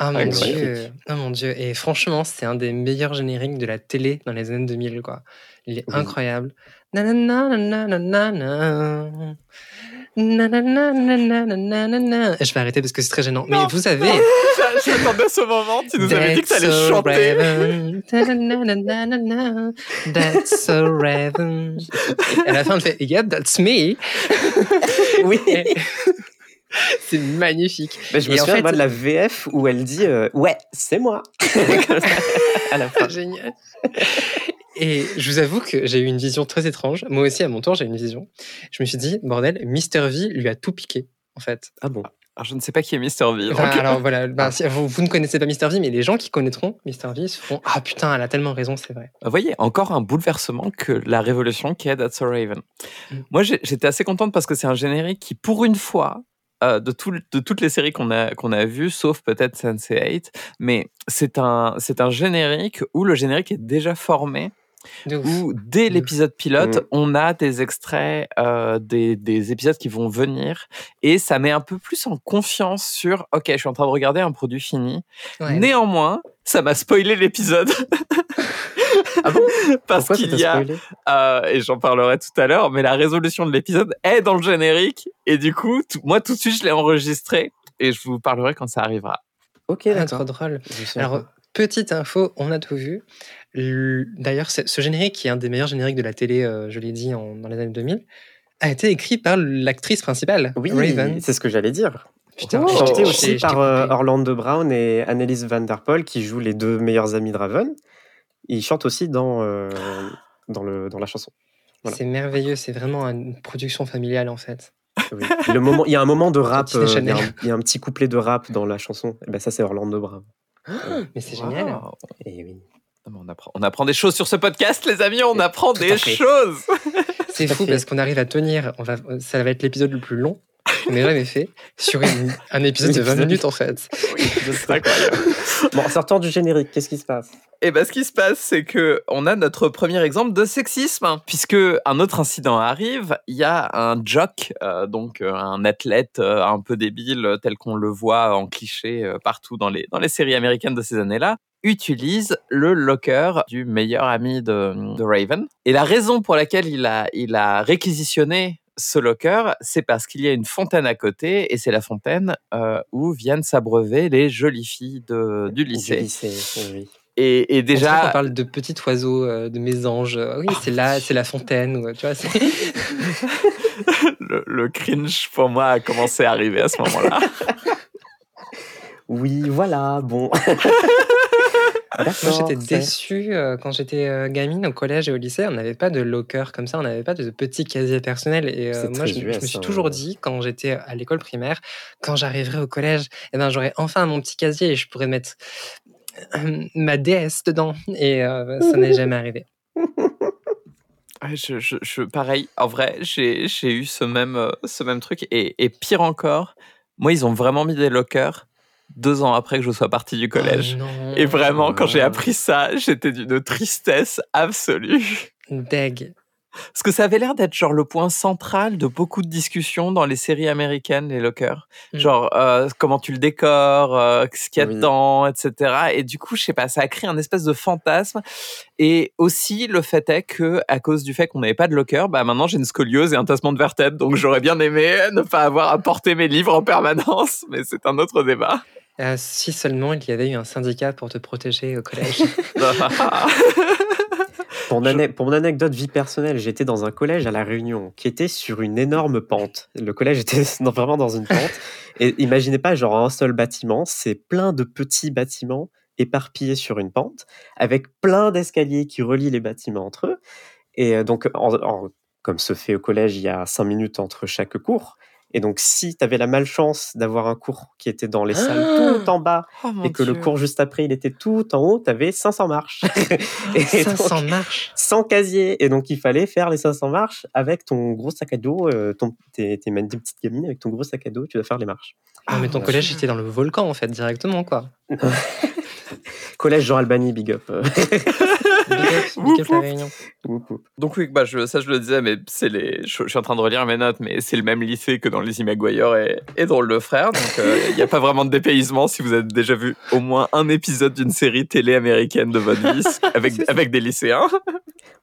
Ah mon Incroyable. dieu, ah mon dieu. Et franchement, c'est un des meilleurs génériques de la télé dans les années 2000, quoi. Il est Oui. incroyable. Je vais arrêter parce que c'est très gênant. Mais Non. vous avez. Je m'attendais à ce moment. Tu nous avais dit que tu allais That's so chanter. Raven. That's so Raven. Et à la fin, elle fait Yep, that's me. Oui. C'est magnifique. Mais je me Et en souviens fait- moi, de la VF où elle dit euh, Ouais, c'est moi. À la fin. Génial. Et je vous avoue que j'ai eu une vision très étrange. Moi aussi, à mon tour, j'ai eu une vision. Je me suis dit, bordel, Mr. V lui a tout piqué, en fait. Ah bon? Alors, je ne sais pas qui est Mister V. Enfin, alors voilà, ben, si- vous, vous ne connaissez pas Mr. V, mais les gens qui connaîtront Mr. V se feront Ah putain, elle a tellement raison, c'est vrai. Vous voyez, encore un bouleversement que la révolution qui est That's So Raven. Mm. Moi, j'étais assez contente parce que c'est un générique qui, pour une fois, euh, de, tout- de toutes les séries qu'on a, qu'on a vues, sauf peut-être Sense8, mais c'est un, c'est un générique où le générique est déjà formé. Où dès l'épisode pilote, Mm. on a des extraits euh, des, des épisodes qui vont venir, et ça met un peu plus en confiance sur, ok, je suis en train de regarder un produit fini, Ouais. Néanmoins, ça m'a spoilé l'épisode. Ah bon? Parce qu'il y a, euh, et j'en parlerai tout à l'heure, mais la résolution de l'épisode est dans le générique. Et du coup, tout- moi tout de suite, je l'ai enregistré et je vous parlerai quand ça arrivera. Ok, Ah, d'accord. trop drôle. Alors, pas. Petite info, on a tout vu. Le- D'ailleurs, ce générique, qui est un des meilleurs génériques de la télé, euh, je l'ai dit, en- dans les années 2000, a été écrit par l'actrice principale, oui, Raven. c'est ce que j'allais dire. Putain, Oh. je aussi par euh. Orlando Brown et Annelise Van Der Poel qui jouent les deux meilleurs amis de Raven. Ils chantent aussi dans, euh, dans, le, dans la chanson. voilà. C'est merveilleux, c'est vraiment une production familiale en fait. Oui. Le moment, il y a un moment de rap, euh, il y, a un- il y a un petit couplet de rap dans la chanson. Et ben ça, c'est Orlando Brown. Mais c'est génial. Et oui. On apprend, on apprend des choses sur ce podcast, les amis. On apprend Tout des choses. C'est fou parce qu'on arrive à tenir, on va, ça va être l'épisode le plus long qu'on ait jamais fait sur une- un épisode de 20 L'épisode- minutes en fait. C'est incroyable. Bon, en sortant du générique, qu'est-ce qui se passe? Et ben, ce qui se passe, c'est que on a notre premier exemple de sexisme, hein, puisque un autre incident arrive. Il y a un jock, euh, donc euh, un athlète euh, un peu débile, tel qu'on le voit en cliché euh, partout dans les dans les séries américaines de ces années-là utilise le locker du meilleur ami de, de Raven. Et la raison pour laquelle il a, il a réquisitionné ce locker, c'est parce qu'il y a une fontaine à côté, et c'est la fontaine euh, où viennent s'abreuver les jolies filles de, du Du lycée. oui. Et, et Déjà, on parle de petits oiseaux, euh, de mésanges. Euh, Oui, c'est là, c'est la fontaine. tu vois, le cringe pour moi a commencé à arriver à ce moment-là. Oui, voilà, bon. Moi, j'étais déçue euh, quand j'étais euh, gamine au collège et au lycée. On n'avait pas de locker comme ça, on n'avait pas de petits casiers personnels. Et euh, moi, je, je me suis hein. toujours dit, quand j'étais à l'école primaire, quand j'arriverai au collège, eh ben, j'aurai enfin mon petit casier et je pourrais mettre euh, ma déesse dedans. Et euh, ça n'est jamais arrivé. Je, je, je- pareil, en vrai, j'ai eu ce même, ce même truc. Et, et pire encore, moi, ils ont vraiment mis des lockers deux ans après que je sois parti du collège. Oh non. Et vraiment, quand j'ai Ah. appris ça, j'étais d'une tristesse absolue. Deg. Parce que ça avait l'air d'être genre le point central de beaucoup de discussions dans les séries américaines, les lockers. Mm. Genre euh, comment tu le décores, euh, ce qu'il y a Oui. dedans, etc. Et du coup, je sais pas, ça a créé un espèce de fantasme. Et aussi, le fait est que à cause du fait qu'on n'avait pas de locker, bah maintenant j'ai une scoliose et un tassement de vertèbre. Donc j'aurais bien aimé ne pas avoir à porter mes livres en permanence, mais c'est un autre débat. Euh, si seulement il y avait eu un syndicat pour te protéger au collège. Pour, mon ane- pour mon anecdote vie personnelle, j'étais dans un collège à La Réunion qui était sur une énorme pente. Le collège était dans- vraiment dans une pente. Et imaginez pas genre un seul bâtiment, c'est plein de petits bâtiments éparpillés sur une pente, avec plein d'escaliers qui relient les bâtiments entre eux. Et euh, donc, en- en- comme se fait au collège, il y a cinq minutes entre chaque cours. Et donc, si tu avais la malchance d'avoir un cours qui était dans les salles tout en bas Oh, et que le cours juste après, il était tout en haut, tu avais 500 marches. et donc, 500 marches. sans casier. Et donc, il fallait faire les 500 marches avec ton gros sac à dos. Euh, ton, t'es, t'es une petite gamine avec ton gros sac à dos, tu dois faire les marches. Ah, mais ton collège était dans le volcan, en fait, directement, quoi. Collège Jean Albany, big up. Whoop, whoop. Donc oui, bah je, ça je le disais, mais c'est les. Je, je suis en train de relire mes notes, mais c'est le même lycée que dans Lizzie McGuire et, et Drôle de frère, donc euh, il n'y a pas vraiment de dépaysement si vous avez déjà vu au moins un épisode d'une série télé américaine de votre vie avec avec des lycéens.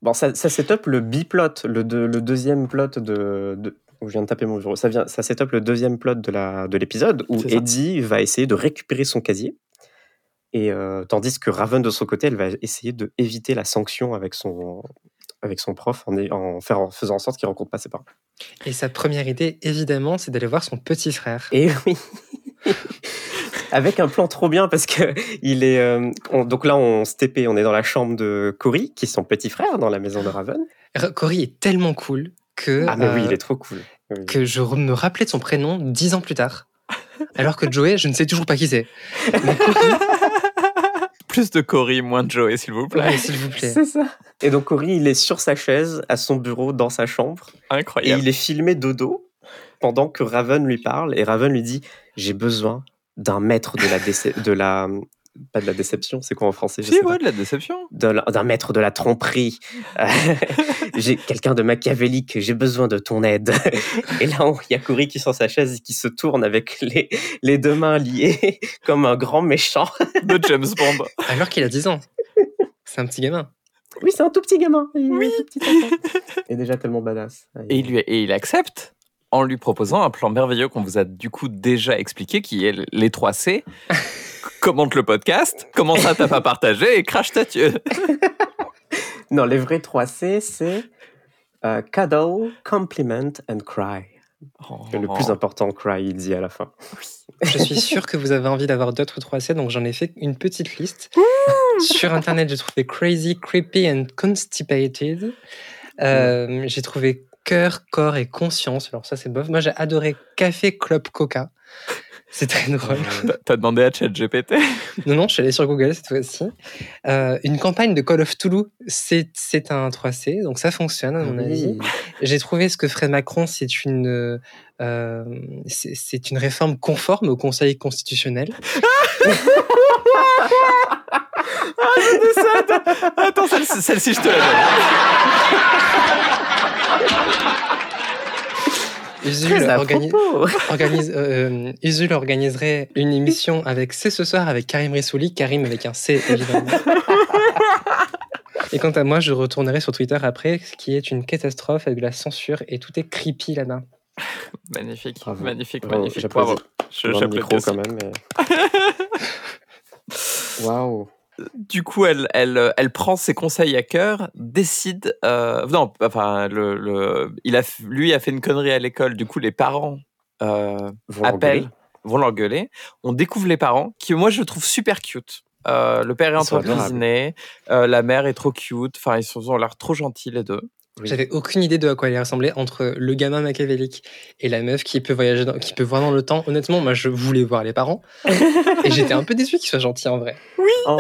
Bon, ça, ça le biplot, le, deux- le deuxième plot de. de où je viens de taper mon bureau. Ça, vient, ça set up le deuxième plot de, la, de l'épisode où. Eddie va essayer de récupérer son casier. Et euh, tandis que Raven, de son côté, elle va essayer de éviter la sanction avec son, avec son prof en, est- en, faire, en faisant en sorte qu'il rencontre pas ses parents. Et sa première idée, évidemment, c'est d'aller voir son petit frère. Et oui. Avec un plan trop bien parce que il est euh, on- donc là on se TP, on est dans la chambre de Cory qui est son petit frère dans la maison de Raven. Cory est tellement cool que, Ah mais oui, euh, il est trop cool. Oui. que je me rappelais de son prénom dix ans plus tard. Alors que Joey, je ne sais toujours pas qui c'est. Plus de Cory, moins de Joey, s'il vous plaît. ouais, s'il vous plaît. C'est ça. Et donc Cory, il est sur sa chaise à son bureau dans sa chambre et Incroyable. il est filmé dodo pendant que Raven lui parle et Raven lui dit "J'ai besoin d'un maître de la déce- de la pas de la déception, c'est quoi en français je Si, ouais, de la déception. d'un maître de la tromperie. J'ai quelqu'un de machiavélique, j'ai besoin de ton aide. Et là, on- il y a Cory qui est sur sa chaise et qui se tourne avec les, les deux mains liées comme un grand méchant. De James Bond. Alors qu'il a 10 ans. C'est un petit gamin. Oui, c'est un tout petit gamin. Il est Oui. un tout petit enfant. Et déjà tellement badass. Et il, lui, et il accepte en lui proposant un plan merveilleux qu'on vous a du coup déjà expliqué, qui est les 3 C. Commente le podcast, comment ça t'as pas partagé et crache ta. Non, les vrais 3 C, c'est euh, cuddle, compliment and cry. Et le Oh. plus important, cry, il dit à la fin. Je suis sûre que vous avez envie d'avoir d'autres 3C, donc j'en ai fait une petite liste. Sur Internet, j'ai trouvé Crazy, Creepy and Constipated. Euh, j'ai trouvé cœur, corps et conscience. Alors ça, c'est bof. Moi, j'ai adoré Café, Club, Coca. C'est très drôle. T'as- demandé à ChatGPT? Non, non, je suis allé sur Google cette fois-ci. Euh, une campagne de Call of Toulouse, c'est c'est un 3C, donc ça fonctionne à mon avis. J'ai trouvé ce que ferait Macron, c'est une, euh, c'est c'est une réforme conforme au Conseil constitutionnel. Attends, celle- celle-ci, je te la donne. Usul, organi- organise, euh, Usul organiserait une émission avec C'est ce soir avec Karim Rissouli, Karim avec un C évidemment. Et quant à moi, je retournerai sur Twitter après, ce qui est une catastrophe avec de la censure et tout est creepy là-bas. Magnifique, Bravo. magnifique, Bravo, magnifique. j'applaudis. Bravo. Je- le j'applaudis micro aussi. quand même. mais- Waouh. Du coup, elle, elle, elle prend ses conseils à cœur, décide. euh, non, enfin, le, le- il a, lui a fait une connerie à l'école. Du coup, les parents euh, Vont appellent, l'engueuler. vont l'engueuler. On découvre les parents, qui moi je trouve super cute. Euh, le père est en train de cuisiner, euh, la mère est trop cute. Enfin, ils sont- ils ont l'air trop gentils les deux. Oui. J'avais aucune idée de à quoi il ressemblait entre le gamin machiavélique et la meuf qui peut voyager, dans- qui peut voir dans le temps. Honnêtement, moi, je voulais voir les parents et j'étais un peu déçu qu'ils soient gentils en vrai. Oh.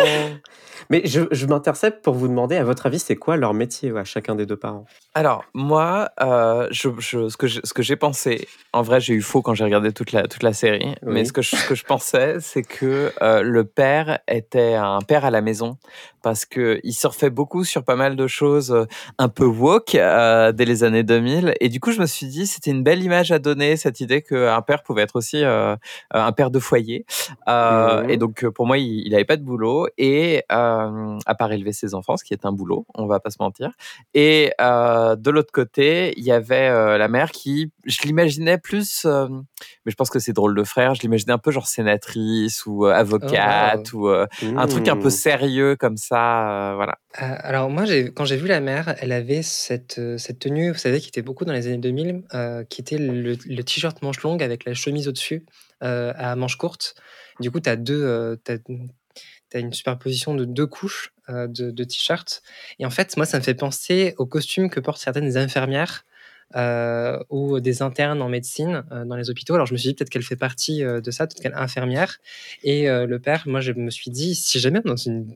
Mais je, je m'intercepte pour vous demander, à votre avis, c'est quoi leur métier à chacun des deux parents? Alors, moi, euh, je, je- ce que j'ai pensé, en vrai, j'ai eu faux quand j'ai regardé toute la, toute la série, mais ce que je, ce que je pensais, c'est que euh, le père était un père à la maison, parce qu'il surfait beaucoup sur pas mal de choses euh, un peu woke euh, dès les années 2000, et du coup, je me suis dit, c'était une belle image à donner, cette idée qu'un père pouvait être aussi un père de foyer. Et donc, pour moi, il n'avait pas de boulot, et euh, à part élever ses enfants, ce qui est un boulot, on va pas se mentir. Et euh, de l'autre côté, il y avait euh, la mère qui, je l'imaginais plus, euh, mais je pense que c'est drôle de frère, je l'imaginais un peu genre sénatrice ou euh, avocate ou euh, un truc un peu Hmm. sérieux comme ça, euh, voilà. Euh, alors moi, quand j'ai vu la mère, elle avait cette, euh, cette tenue, vous savez, qui était beaucoup dans les années 2000, euh, qui était le, le t-shirt manche longue avec la chemise au-dessus euh, à manches courtes. Du coup, tu as deux, euh, une superposition de deux couches euh, de, t-shirts. Et en fait, moi, ça me fait penser aux costumes que portent certaines infirmières euh, ou des internes en médecine euh, dans les hôpitaux. Alors je me suis dit peut-être qu'elle fait partie de ça, peut-être qu'elle est infirmière. Et le père, moi je me suis dit, si jamais dans une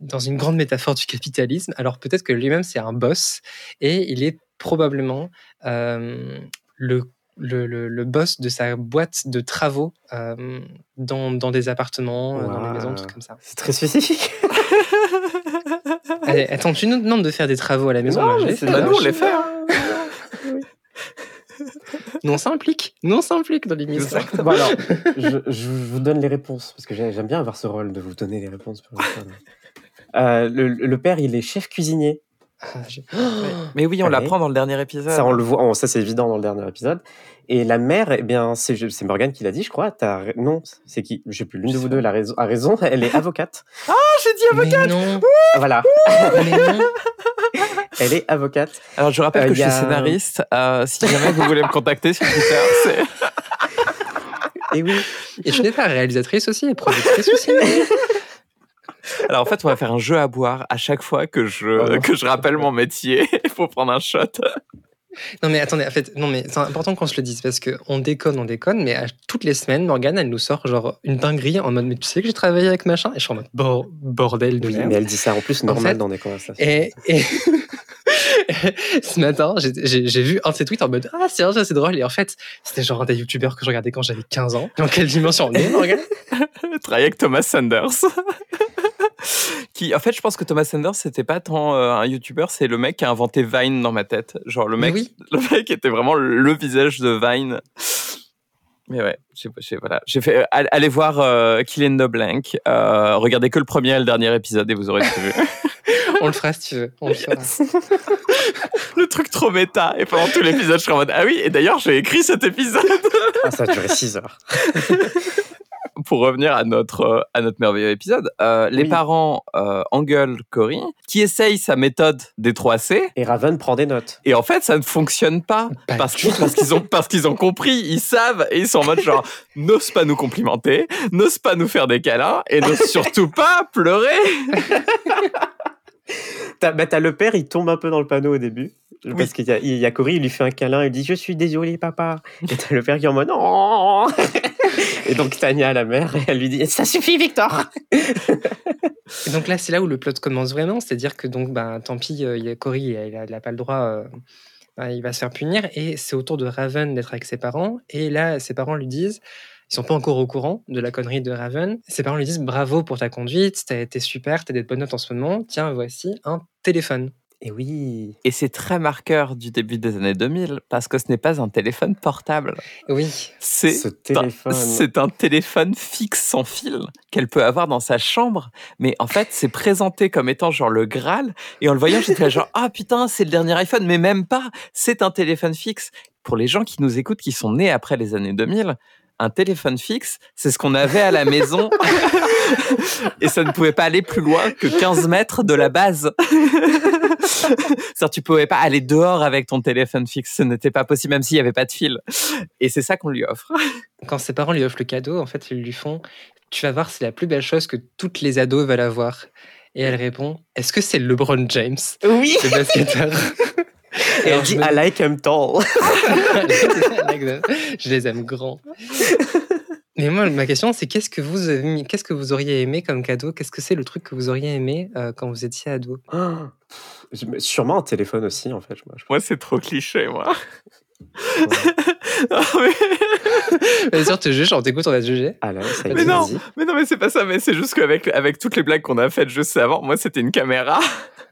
dans une grande métaphore du capitalisme, alors peut-être que lui-même c'est un boss et il est probablement le le, le, le boss de sa boîte de travaux euh, dans, dans des appartements, euh, dans les maisons, tout comme ça. C'est très spécifique. Allez, attends, tu nous demandes de faire des travaux à la maison. Non, mais c'est fais, Bah, nous, on les fait. hein. Nous, on s'implique. Nous, on s'implique dans l'émission. Bon, alors, je, je vous donne les réponses, parce que j'ai- j'aime bien avoir ce rôle de vous donner les réponses. pour. Euh, le, le père, il est chef cuisinier. Ah, j'ai- Mais oui, on l'apprend dans le dernier épisode. Ça, on le voit, oh, ça c'est évident dans le dernier épisode. Et la mère, eh bien, c'est c'est Morgane qui l'a dit, je crois. Non, c'est qui? Je sais plus. L'une de vous deux a raison, a raison. Elle est avocate. Ah, j'ai dit avocat Mais non, Ah, Voilà, mais non. elle est avocate. Alors, je rappelle Euh, que je suis a- scénariste. Euh, si jamais vous voulez me contacter sur Twitter, c'est... Et oui, Et tu n'es pas réalisatrice aussi et productrice aussi. Alors, en fait, on va faire un jeu à boire à chaque fois que je, Oh que je rappelle mon métier. Il faut prendre un shot. Non mais attendez, en fait, non mais c'est important qu'on se le dise parce que on déconne, on déconne, mais à- toutes les semaines, Morgane, elle nous sort genre une dinguerie en mode mais tu sais que j'ai travaillé avec machin? Et je suis en mode Bor- bordel de oui, merde. mais elle dit ça en plus normal fait- dans des conversations. Et, et ce matin, j'ai- vu un de ses tweets en mode Ah, c'est c'est drôle. Et en fait, c'était genre un des youtubeurs que je regardais quand j'avais 15 ans. Dans quelle dimension on est, Morgane? Travailler avec Thomas Sanders. Qui, en fait, je pense que Thomas Sanders, c'était pas tant euh, un YouTuber, c'est le mec qui a inventé Vine dans ma tête. Genre, le mec, oui. le mec était vraiment le visage de Vine. Mais ouais, j'ai, j'ai- voilà, j'ai fait. euh, all- allez voir euh, Kill in the Blank. Euh, regardez que le premier et le dernier épisode et vous aurez tout vu. On le fera si tu veux. On le fera. le truc trop méta. Et pendant tout l'épisode, je serais en mode ah oui. Et d'ailleurs, j'ai écrit cet épisode. Ah, ça a duré 6 heures. pour revenir à notre euh, à notre merveilleux épisode, euh, les parents euh, engueulent Cory, qui essaye sa méthode des 3C, Et Raven prend des notes. et en fait, ça ne fonctionne pas Pas parce qu'ils ont parce qu'ils ont compris, ils savent et ils sont en mode genre n'ose pas nous complimenter, n'ose pas nous faire des câlins et n'ose surtout pas pleurer. T'as bah, t'as le père, il tombe un peu dans le panneau au début. Parce qu'il y a, il y a Cory, il lui fait un câlin, il dit Je suis désolé, papa. Et t'as le père qui est en mode Non Et donc Tania, la mère, elle lui dit Ça suffit, Victor Et donc là, c'est là où le plot commence vraiment. C'est-à-dire que donc, bah, tant pis, euh, il y a Cory, il a, il a pas le droit. euh, bah, il va se faire punir. Et c'est au tour de Raven d'être avec ses parents. Et là, ses parents lui disent. Ils sont pas encore au courant de la connerie de Raven. Ses parents lui disent bravo pour ta conduite, t'as été super, t'as des bonnes notes en ce moment. Tiens, voici un téléphone. Et oui Et c'est très marqueur du début des années 2000 parce que ce n'est pas un téléphone portable. Oui, C'est Ce téléphone. C'est un téléphone fixe sans fil qu'elle peut avoir dans sa chambre. Mais en fait, c'est présenté comme étant genre le Graal. Et en le voyant, j'étais genre, ah putain, c'est le dernier iPhone. Mais même pas. C'est un téléphone fixe. Pour les gens qui nous écoutent, qui sont nés après les années 2000, un téléphone fixe, c'est ce qu'on avait à la maison. Et ça ne pouvait pas aller plus loin que 15 mètres de la base. C'est-à-dire, tu pouvais pas aller dehors avec ton téléphone fixe. Ce n'était pas possible, même s'il n'y avait pas de fil. Et c'est ça qu'on lui offre. quand ses parents lui offrent le cadeau, en fait, ils lui font Tu vas voir, c'est la plus belle chose que toutes les ados veulent avoir. Et elle répond Est-ce que c'est LeBron James, Oui le basketteur Et elle dit me- I like him tall. Je les aime grands. Mais moi, ma question, c'est qu'est-ce que vous avez mis- qu'est-ce que vous auriez aimé comme cadeau? Qu'est-ce que c'est le truc que vous auriez aimé euh, quand vous étiez ado? Me- Sûrement un téléphone aussi, en fait. Moi, je Moi, c'est trop cliché, moi. Non, mais, Bien sûr, tu juges, on t'écoute, on va te juger. Ah ça y Mais est, non. vas-y. mais non, mais c'est pas ça. Mais c'est juste qu'avec avec toutes les blagues qu'on a faites juste avant, moi, c'était une caméra.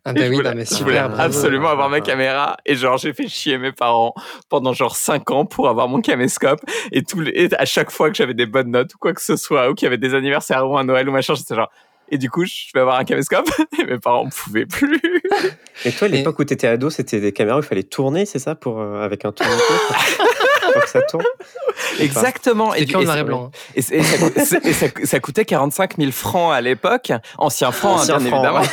Ah Et bah je oui, voulais, non, mais je voulais bravo. absolument avoir ma caméra. Et genre, j'ai fait chier mes parents pendant genre 5 ans pour avoir mon caméscope. Et, et à chaque fois que j'avais des bonnes notes ou quoi que ce soit, ou qu'il y avait des anniversaires ou un Noël ou machin, j'étais genre. Et du coup, je vais avoir un caméscope. Et mes parents ne pouvaient plus. Et toi, à l'époque où tu étais ado, c'était des caméras où il fallait tourner, c'est ça pour, euh, Avec un tourniquet pour, pour que ça tourne? Exactement. Et noir et ça- blanc. Et, ça, ça, ça coûtait 45 000 francs à l'époque. Ancien franc, hein, Ancien bien franc, évidemment.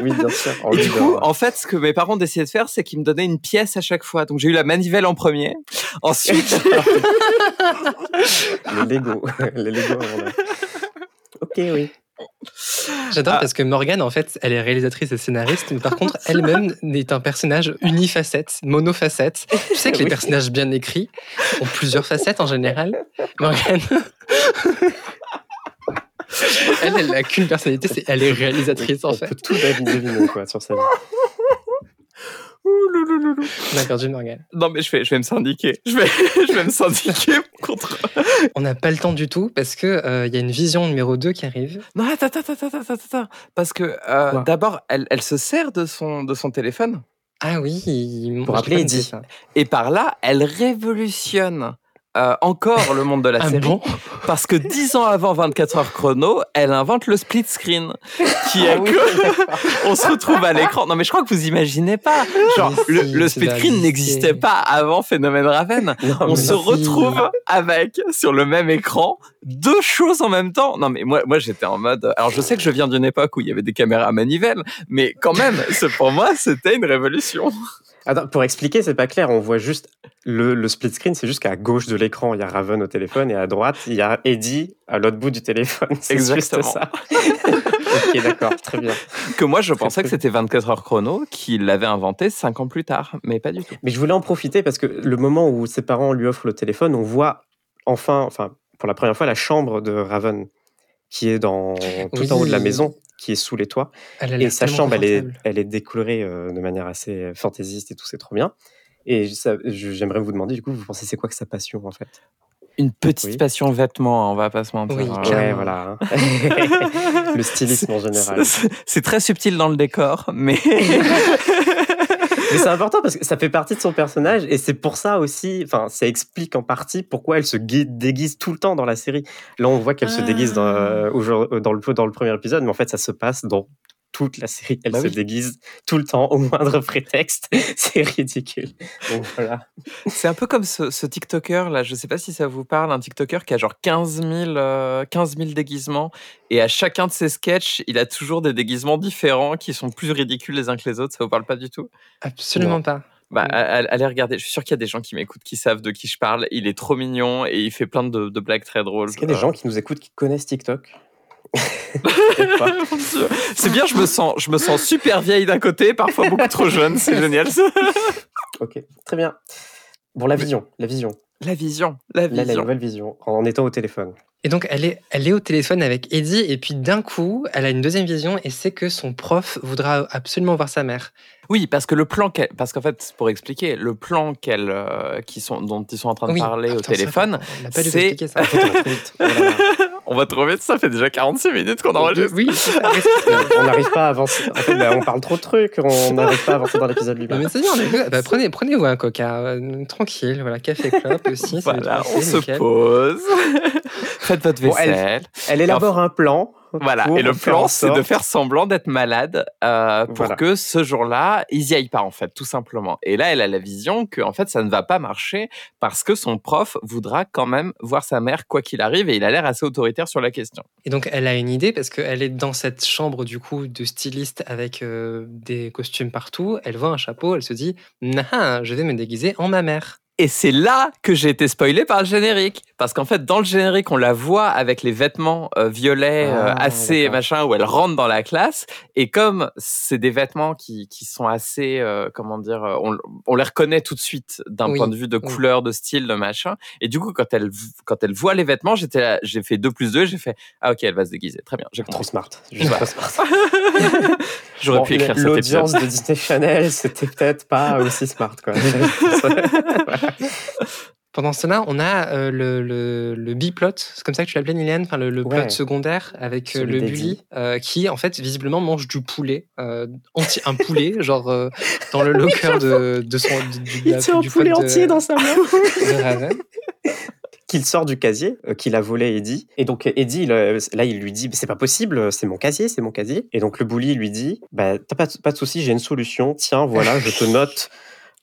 Oui, bien sûr. Et du coup, en fait, ce que mes parents décidaient de faire, c'est qu'ils me donnaient une pièce à chaque fois. Donc, j'ai eu la manivelle en premier. Ensuite, les Lego. les Lego. Ok, oui. J'adore Ah. parce que Morgane, en fait, elle est réalisatrice et scénariste, mais par contre, elle-même est un personnage unifacette, monofacette. Tu sais que les personnages bien écrits ont plusieurs facettes en général. Morgane. elle, elle n'a qu'une personnalité, c'est elle est réalisatrice en On fait. peut tout deviner quoi, sur sa vie. Ouh, louloulou. On a perdu Morgane. Non, mais je vais, je vais me syndiquer. Je vais, je vais me syndiquer contre. On n'a pas le temps du tout parce que euh, il y a une vision numéro 2 qui arrive. Non, attends, attends, attends, attends, attends, attends. Parce que euh, d'abord, elle, elle se sert de son, de son téléphone. Ah oui, Pour appeler Eddie. ça. Et par là, elle révolutionne euh, encore le monde de la Ah série. bon Parce que dix ans avant 24 heures chrono, elle invente le split screen. Qui est Ah oui, que on se retrouve à l'écran. Non, mais je crois que vous imaginez pas. Genre, Mais le, split screen n'existait pas avant Phénomène Raven. Non, On se si. retrouve avec, sur le même écran, deux choses en même temps. Non, mais moi, moi, j'étais en mode. Alors, je sais que je viens d'une époque où il y avait des caméras à manivelle, mais quand même, pour moi, c'était une révolution. Attends, pour expliquer, c'est pas clair. On voit juste le, le split screen, c'est juste qu'à gauche de l'écran, il y a Raven au téléphone et à droite, il y a Eddie à l'autre bout du téléphone. C'est juste ça. ok, d'accord, très bien. Que moi, je Très pensais que c'était 24 heures chrono qui l'avait inventé cinq ans plus tard, mais pas du tout. Mais je voulais en profiter parce que le moment où ses parents lui offrent le téléphone, on voit enfin, enfin, pour la première fois, la chambre de Raven qui est dans tout en haut de la maison, qui est sous les toits. Elle Et sa chambre, elle est, confortable. elle est décolorée euh, de manière assez fantaisiste et tout, c'est trop bien. Et j'aimerais vous demander, du coup, vous pensez c'est quoi que sa passion en fait? Une petite Oui. passion vêtements, on va pas se mentir. Oui, hein. Ouais, voilà. hein. le stylisme en général. C'est très subtil dans le décor, mais Mais c'est important parce que ça fait partie de son personnage et c'est pour ça aussi, enfin, ça explique en partie pourquoi elle se gui- déguise tout le temps dans la série. Là, on voit qu'elle se déguise dans, euh, dans, le, dans le premier épisode, mais en fait, ça se passe dans toute la série. Elle Bah se oui. déguise tout le temps au moindre prétexte. c'est ridicule. Donc voilà. c'est un peu comme ce, ce TikToker là, je sais pas si ça vous parle, un TikToker qui a genre 15 000, euh, 15 000 déguisements et à chacun de ses sketchs, il a toujours des déguisements différents qui sont plus ridicules les uns que les autres. Ça vous parle pas du tout? Absolument Non. pas. Bah, Mm. allez regarder. Je suis sûr qu'il y a des gens qui m'écoutent, qui savent de qui je parle. Il est trop mignon et il fait plein de, de blagues très drôles. Est-ce qu'il y a des Euh, gens qui nous écoutent qui connaissent TikTok? C'est bien, je me sens, je me sens super vieille d'un côté, parfois beaucoup trop jeune. C'est génial. ça. Ok, très bien. Bon, la vision, la vision. La vision, la Là, la vision. nouvelle vision, en étant au téléphone. Et donc, elle est, elle est au téléphone avec Eddie, et puis d'un coup, elle a une deuxième vision, et c'est que son prof voudra absolument voir sa mère. Oui, parce que le plan, qu'elle- parce qu'en fait, pour expliquer, le plan qu'elle, euh, qui sont, dont ils sont en train de Oui. parler au Attends, téléphone, on n'a pas dû c'est- on va trop vite. Ça fait déjà 46 minutes qu'on enregistre. Oui, on n'arrive pas à avancer. En fait, bah, on parle trop de trucs, on n'arrive pas à avancer dans l'épisode lui-même. mais c'est bien, bah, prenez, prenez-vous un coca, euh, tranquille, voilà, café clope aussi. Voilà, on se nickel. pose. Faites votre Bon, elle- vaisselle. Elle élabore un plan. Voilà, et le plan, c'est de faire semblant d'être malade euh, pour Voilà. que ce jour-là, ils y aillent pas, en fait, tout simplement. Et là, elle a la vision que, en fait, ça ne va pas marcher parce que son prof voudra quand même voir sa mère, quoi qu'il arrive, et il a l'air assez autoritaire sur la question. Et donc, elle a une idée parce qu'elle est dans cette chambre du coup de styliste avec euh, des costumes partout. Elle voit un chapeau, elle se dit Nah, je vais me déguiser en ma mère. Et c'est là que j'ai été spoilé par le générique. Parce qu'en fait, dans le générique, on la voit avec les vêtements euh, violets euh, Ah, assez d'accord. machin, où elle rentre dans la classe. Et comme c'est des vêtements qui, qui sont assez, euh, comment dire, euh, on, on les reconnaît tout de suite d'un Oui, point de vue de oui. couleur, de style, de machin. Et du coup, quand elle, quand elle voit les vêtements, j'étais j'ai fait 2 plus 2, j'ai fait, ah ok, elle va se déguiser. Très bien, j'ai Trop smart. Juste trop smart. J'aurais Bon, pu écrire L'audience de Disney Channel, c'était peut-être pas aussi smart. Quoi. Voilà. Pendant cela, on a euh, le, le, le biplot, c'est comme ça que tu l'appelais, Liliane, enfin, le, le Ouais. plot secondaire avec euh, le bully euh, qui, en fait, visiblement mange du poulet, euh, enti- un poulet, genre euh, dans le locker de, de son. de- Il la- tient un poulet de- entier dans sa main. de Raven. Qu'il sort du casier, euh, qu'il a volé Eddie. Et donc Eddie, il, euh, là, il lui dit, c'est pas possible, c'est mon casier, c'est mon casier. Et donc le bully lui dit, bah, t'as pas, de- pas de souci, j'ai une solution. Tiens, voilà, je te note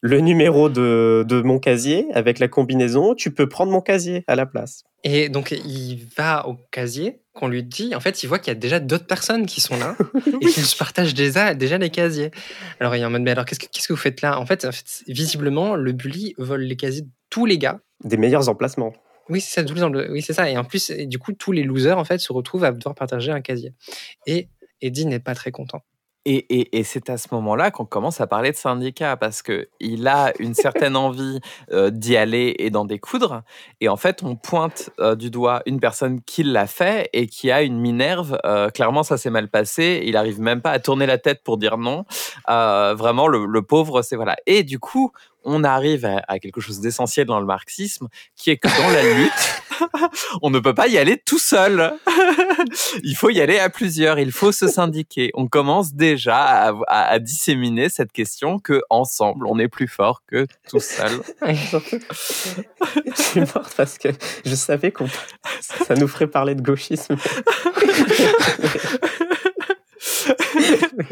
le numéro de, de mon casier avec la combinaison. Tu peux prendre mon casier à la place. Et donc, il va au casier qu'on lui dit. En fait, il voit qu'il y a déjà d'autres personnes qui sont là et qu'ils se partagent déjà, déjà les casiers. Alors, il est en mode, mais alors, qu'est-ce que, qu'est-ce que vous faites là? En fait, en fait, visiblement, le bully vole les casiers de tous les gars. Des meilleurs emplacements. Oui, c'est ça, oui, c'est. Et en plus, et du coup, tous les losers, en fait, se retrouvent à devoir partager un casier. Et Eddie n'est pas très content. Et, et, et c'est à ce moment-là qu'on commence à parler de syndicat parce que il a une certaine envie euh, d'y aller et d'en découdre. Et en fait, on pointe euh, du doigt une personne qui l'a fait et qui a une minerve. Euh, clairement, ça s'est mal passé. Il arrive même pas à tourner la tête pour dire non. Vraiment, le, le pauvre, c'est voilà. Et du coup, on arrive à, à quelque chose d'essentiel dans le marxisme, qui est que dans la lutte, on ne peut pas y aller tout seul. il faut y aller à plusieurs. Il faut se syndiquer. On commence déjà à, à- à disséminer cette question que ensemble, on est plus fort que tout seul. Je suis morte parce que je savais qu'on ça nous ferait parler de gauchisme.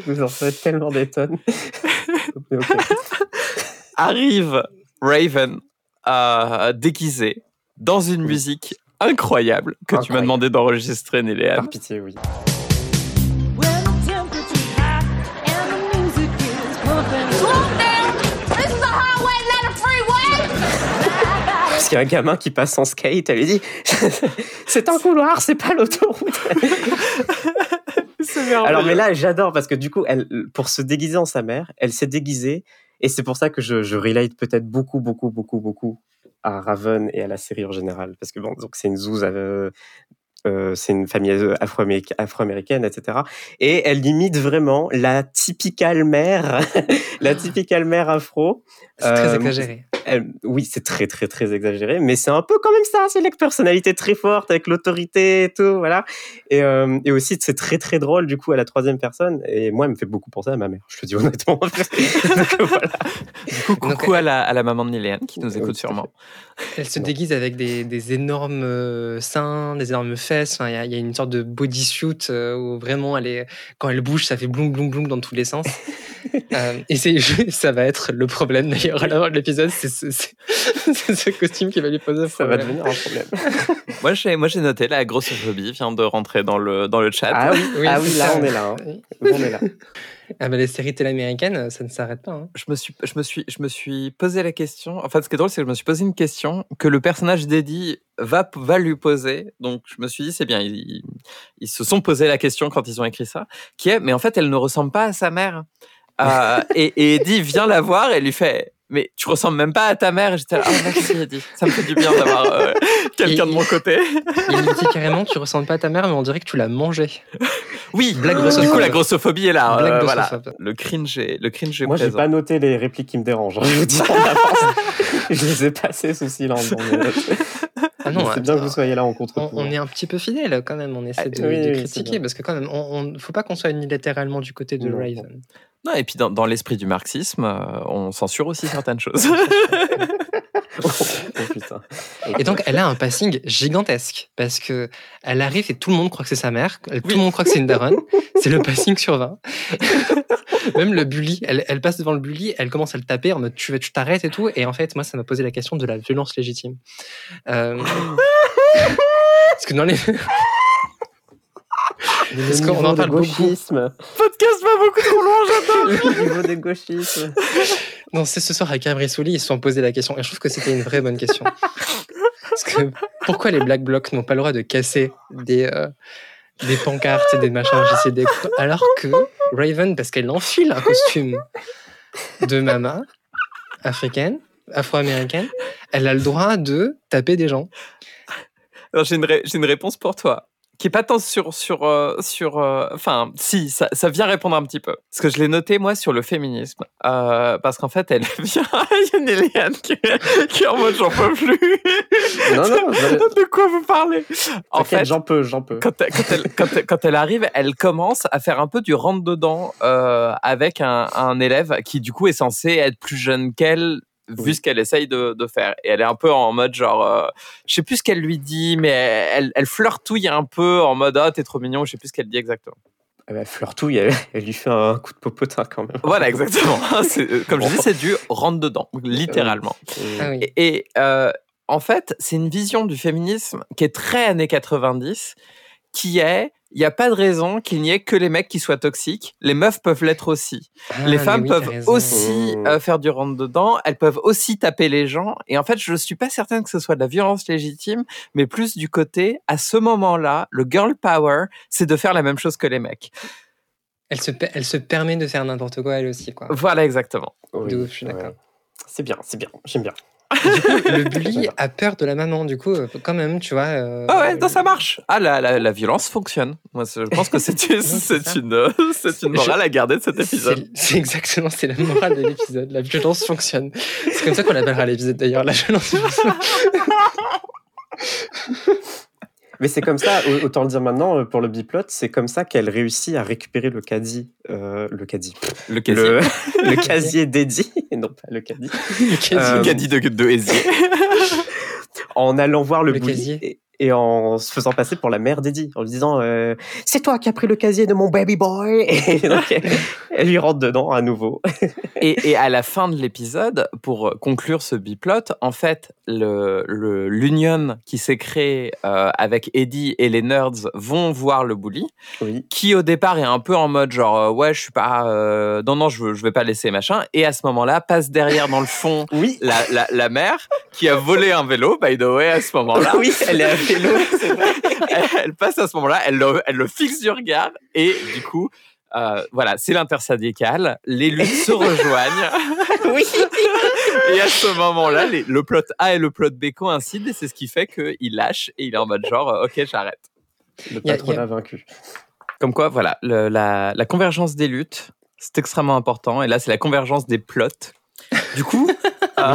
Vous en faites tellement des tonnes. Arrive Raven euh, déguisé dans une Oui. musique incroyable que tu m'as demandé d'enregistrer, Néléane. Par pitié, oui. Parce qu'il y a un gamin qui passe en skate, elle lui dit C'est un couloir, c'est pas l'autoroute. Alors, mais là, j'adore parce que du coup, elle, pour se déguiser en sa mère, elle s'est déguisée. Et c'est pour ça que je, je relate peut-être beaucoup, beaucoup, beaucoup, beaucoup à Raven et à la série en général. Parce que bon, donc c'est une zouze, euh, euh, c'est une famille afro-américa- afro-américaine, etc. Et elle imite vraiment la typicale mère, la typicale mère afro. C'est très Euh, exagéré. Elle- oui, c'est très, très, très exagéré, mais c'est un peu quand même ça. C'est la personnalité très forte avec l'autorité et tout, voilà. Et, euh, et aussi, c'est très, très drôle, du coup, à la troisième personne. Et moi, elle me fait beaucoup penser à ma mère, je te dis honnêtement. Donc, voilà. Du coup, Donc, coucou à la, à la maman de Néléane qui nous écoute sûrement. Elle se déguise avec des, des énormes euh, seins, des énormes fesses. Enfin, Il y, a- il y a une sorte de bodysuit euh, où vraiment, elle est, quand elle bouge, ça fait bloum bloum bloum dans tous les sens. Euh, et ça va être le problème d'ailleurs à la fin de l'épisode. C'est c'est- ce costume qui va lui poser Ça va problème. devenir un problème. Moi, j'ai, moi, j'ai noté la grossophobie vient de rentrer dans le, dans le chat. Ah oui, Oui, ah oui c'est là, on est là. hein. Oui. On est là. Ah bah, les séries télé américaines, ça ne s'arrête pas. hein. Je me suis, je me suis, je me suis posé la question. En fait, ce qui est drôle, c'est que je me suis posé une question que le personnage d'Eddie va, va lui poser. Donc, je me suis dit, c'est bien. Ils, ils se sont posé la question quand ils ont écrit ça, qui est, mais en fait, elle ne ressemble pas à sa mère. Euh, et, et Eddie vient la voir et lui fait, mais tu ressembles même pas à ta mère. J'étais là, ah merci Eddie, ça me fait du bien d'avoir euh, quelqu'un de mon côté. Il lui dit carrément, tu ressembles pas à ta mère, mais on dirait que tu l'as mangée. Oui, Blague du coup, la grossophobie est là. Blague euh, voilà. Le cringe est, le cringe est Moi, j'ai pas noté les répliques qui me dérangent. hein, Je vous dis je les ai passées sous silence. dans mes notes. Ah non, c'est bien que vous soyez là en on, contre on est un petit peu fidèle quand même. On essaie Ah, de, oui, de oui, c'est critiquer parce que quand même, on, on- faut pas qu'on soit unilatéralement du côté de Non. Raven. Non, et puis dans, dans l'esprit du marxisme, euh, on censure aussi certaines choses. Et donc, elle a un passing gigantesque parce que elle arrive et tout le monde croit que c'est sa mère. Tout Oui. le monde croit que c'est une daronne. c'est le passing sur 20. Même le bully, elle, elle passe devant le bully, elle commence à le taper en mode tu vas- tu t'arrêtes et tout. Et en fait, moi, ça m'a posé la question de la violence légitime. Euh, parce que dans les. Le Parce qu'on en de parle beaucoup. gauchisme. Podcast va beaucoup trop loin, j'adore. Le niveau des gauchismes. Non, c'est ce soir avec Abrissouli, ils se sont posé la question. Et je trouve que c'était une vraie bonne question. Parce que pourquoi les Black Blocs n'ont pas le droit de casser des, euh, des pancartes et des machins alors que Raven, parce qu'elle enfile un costume de mama africaine, afro-américaine, elle a le droit de taper des gens. J'ai une réponse pour toi. Qui est pas tant sur. sur, euh, sur euh, Enfin, si, ça, ça vient répondre un petit peu. Parce que je l'ai noté, moi, sur le féminisme. Euh, parce qu'en fait, elle vient. Il y a une Eliane qui, qui est en mode j'en peux plus. Non, non, je- De quoi vous parlez? En fait, j'en peux, j'en peux. quand elle, quand, elle, quand, elle, quand elle arrive, elle commence à faire un peu du rentre-dedans euh, avec un, un élève qui, du coup, est censé être plus jeune qu'elle, vu Oui. ce qu'elle essaye de, de faire. Et elle est un peu en mode genre, euh, je sais plus ce qu'elle lui dit, mais elle, elle flirtouille un peu en mode, ah, t'es trop mignon, je sais plus ce qu'elle dit exactement. Ah bah, Fleurtouille, elle, elle lui fait un coup de popotin quand même. Voilà, exactement. Euh, Comme je dis, c'est du rentre-dedans, littéralement. Et- Ah oui. Et, et, euh, en fait, c'est une vision du féminisme qui est très années 90, qui est, il n'y a pas de raison qu'il n'y ait que les mecs qui soient toxiques. Les meufs peuvent l'être aussi. Ah, les femmes oui, peuvent aussi euh, faire du rentre-dedans. Elles peuvent aussi taper les gens. Et en fait, je ne suis pas certaine que ce soit de la violence légitime, mais plus du côté, à ce moment-là, le girl power, c'est de faire la même chose que les mecs. Elle se, elle se permet de faire n'importe quoi elle aussi, quoi. Voilà, exactement. Oui, De ouf, je suis d'accord. ouais. C'est bien, c'est bien, j'aime bien. Du coup, le bully a peur de la maman, du coup, euh, quand même, tu vois. euh, Ah ouais, non, ça marche. Ah, la, la, la violence fonctionne. Moi, je pense que c'est une, c'est une, c'est une morale à garder de cet épisode. C'est exactement, c'est la morale de l'épisode. La violence fonctionne. C'est comme ça qu'on l'appellera l'épisode d'ailleurs, la violence fonctionne. Mais c'est comme ça, au- autant le dire maintenant, euh, pour le biplot, c'est comme ça qu'elle réussit à récupérer le caddie. euh, le caddie. Le casier. Le, le casier d'Eddie, et non pas le caddie. Le Euh, Le caddie de, de. En allant voir le, Le bully casier. Et, en se faisant passer pour la mère d'Eddie, en lui disant euh, C'est toi qui as pris le casier de mon baby boy Et donc, elle, elle lui rentre dedans à nouveau. Et, et à la fin de l'épisode, pour conclure ce biplot, en fait, le- l'union qui s'est créée euh, avec Eddie et les nerds vont voir le bully, Oui. qui au départ est un peu en mode genre euh, ouais je suis pas non non je je vais pas laisser machin, et à ce moment-là passe derrière dans le fond Oui. la, la, la mère qui a volé un vélo by the way à ce moment-là. oui, elle est vélo, elle, elle passe à ce moment-là, elle le, elle le fixe du regard et du coup, euh, voilà, c'est l'intersyndicale, les luttes se rejoignent Oui. et à ce moment-là, les- le plot A et le plot B coïncident et c'est ce qui fait qu'il lâche et il est en mode genre, euh, ok, j'arrête. Le a- patronat y a- vaincu. Comme quoi, voilà, le- la, la convergence des luttes, c'est extrêmement important et là, c'est la convergence des plots. Du coup, euh,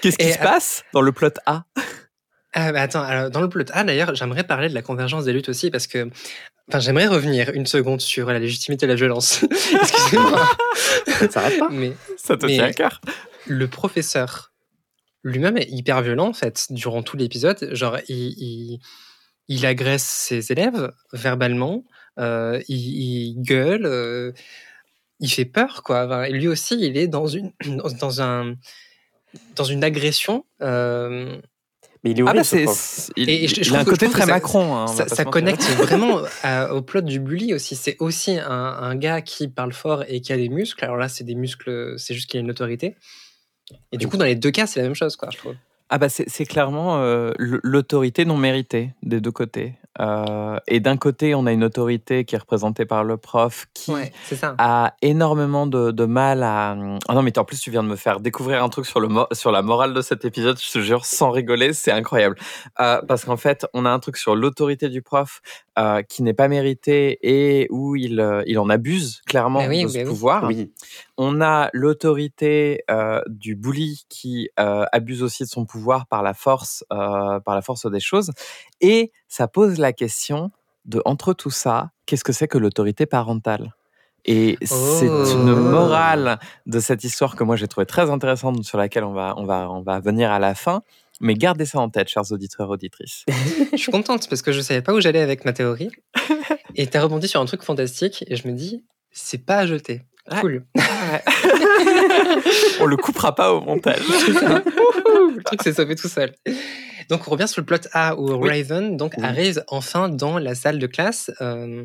qu'est-ce qui Et, se passe dans le plot A? Ah, bah attends, alors, dans le plot A, d'ailleurs, j'aimerais parler de la convergence des luttes aussi parce que. Enfin, j'aimerais revenir une seconde sur la légitimité de la violence. Excusez-moi. Ça ne s'arrête pas. Mais Ça te mais- tient à cœur le professeur lui-même est hyper violent, en fait, durant tout l'épisode. Genre, il, il, il agresse ses élèves verbalement, euh, il, il gueule, euh, il fait peur, quoi. Enfin, et lui aussi, il est dans une, dans, dans un, dans une agression. euh, Mais il est Ah horrible, bah ce il, Et je- je il trouve a un côté très ça- Macron. hein, ça, connecte vraiment à- au plot du bully aussi. C'est aussi un, un gars qui parle fort et qui a des muscles. Alors là, c'est des muscles, c'est juste qu'il a une autorité. Et du coup, dans les deux cas, c'est la même chose, quoi, je trouve. Ah bah c'est, c'est clairement euh, l'autorité non méritée des deux côtés. Euh, et d'un côté, on a une autorité qui est représentée par le prof qui Ouais, a énormément de, de mal à... Ah non mais en plus tu viens de me faire découvrir un truc sur, le mo- sur la morale de cet épisode, je te jure, sans rigoler, c'est incroyable. Euh, parce qu'en fait, on a un truc sur l'autorité du prof euh, qui n'est pas méritée et où il, euh, il en abuse clairement Bah oui, de ce bah oui. pouvoir. Oui. On a l'autorité euh, du bully qui euh, abuse aussi de son pouvoir par la force, euh, par la force des choses. Et ça pose la question de entre tout ça, qu'est-ce que c'est que l'autorité parentale? Et c'est Oh. une morale de cette histoire que moi j'ai trouvé très intéressante, sur laquelle on va, on va, on va venir à la fin. Mais gardez ça en tête, chers auditeurs auditrices. Je suis contente parce que je savais pas où j'allais avec ma théorie. Et t'as rebondi sur un truc fantastique et je me dis, c'est pas à jeter. Ouais. Cool. on le coupera pas au montage. le truc s'est sauvé tout seul. Donc on revient sur le plot A où Oui. Raven donc Oui. arrive enfin dans la salle de classe. Euh,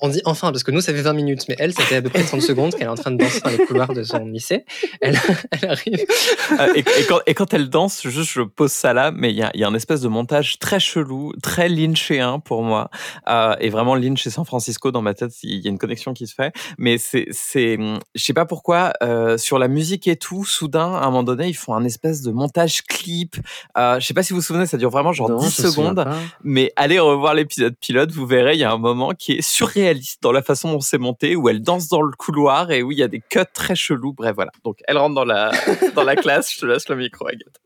on dit enfin parce que nous ça fait 20 minutes, mais elle ça fait à peu près 30 secondes qu'elle est en train de danser dans les couloirs de son lycée. Elle, elle arrive. Euh, et, et quand, et quand elle danse, juste je pose ça là, mais il y a, y a un espèce de montage très chelou, très lynchéen pour moi. Euh, et vraiment Lynch et San Francisco dans ma tête, il y a une connexion qui se fait. Mais c'est, c'est, je sais pas pourquoi, euh, sur la musique et tout, soudain, à un moment donné, ils font un espèce de montage clip. Je sais pas si vous vous souvenez, ça dure vraiment genre Non, 10 je me souviens secondes. Mais allez revoir l'épisode pilote, vous verrez, il y a un moment qui est surréaliste dans la façon dont c'est monté, où elle danse dans le couloir et où il y a des cuts très chelous. Bref, voilà. Donc, elle rentre dans la, dans la classe. Je te laisse le micro, Agathe.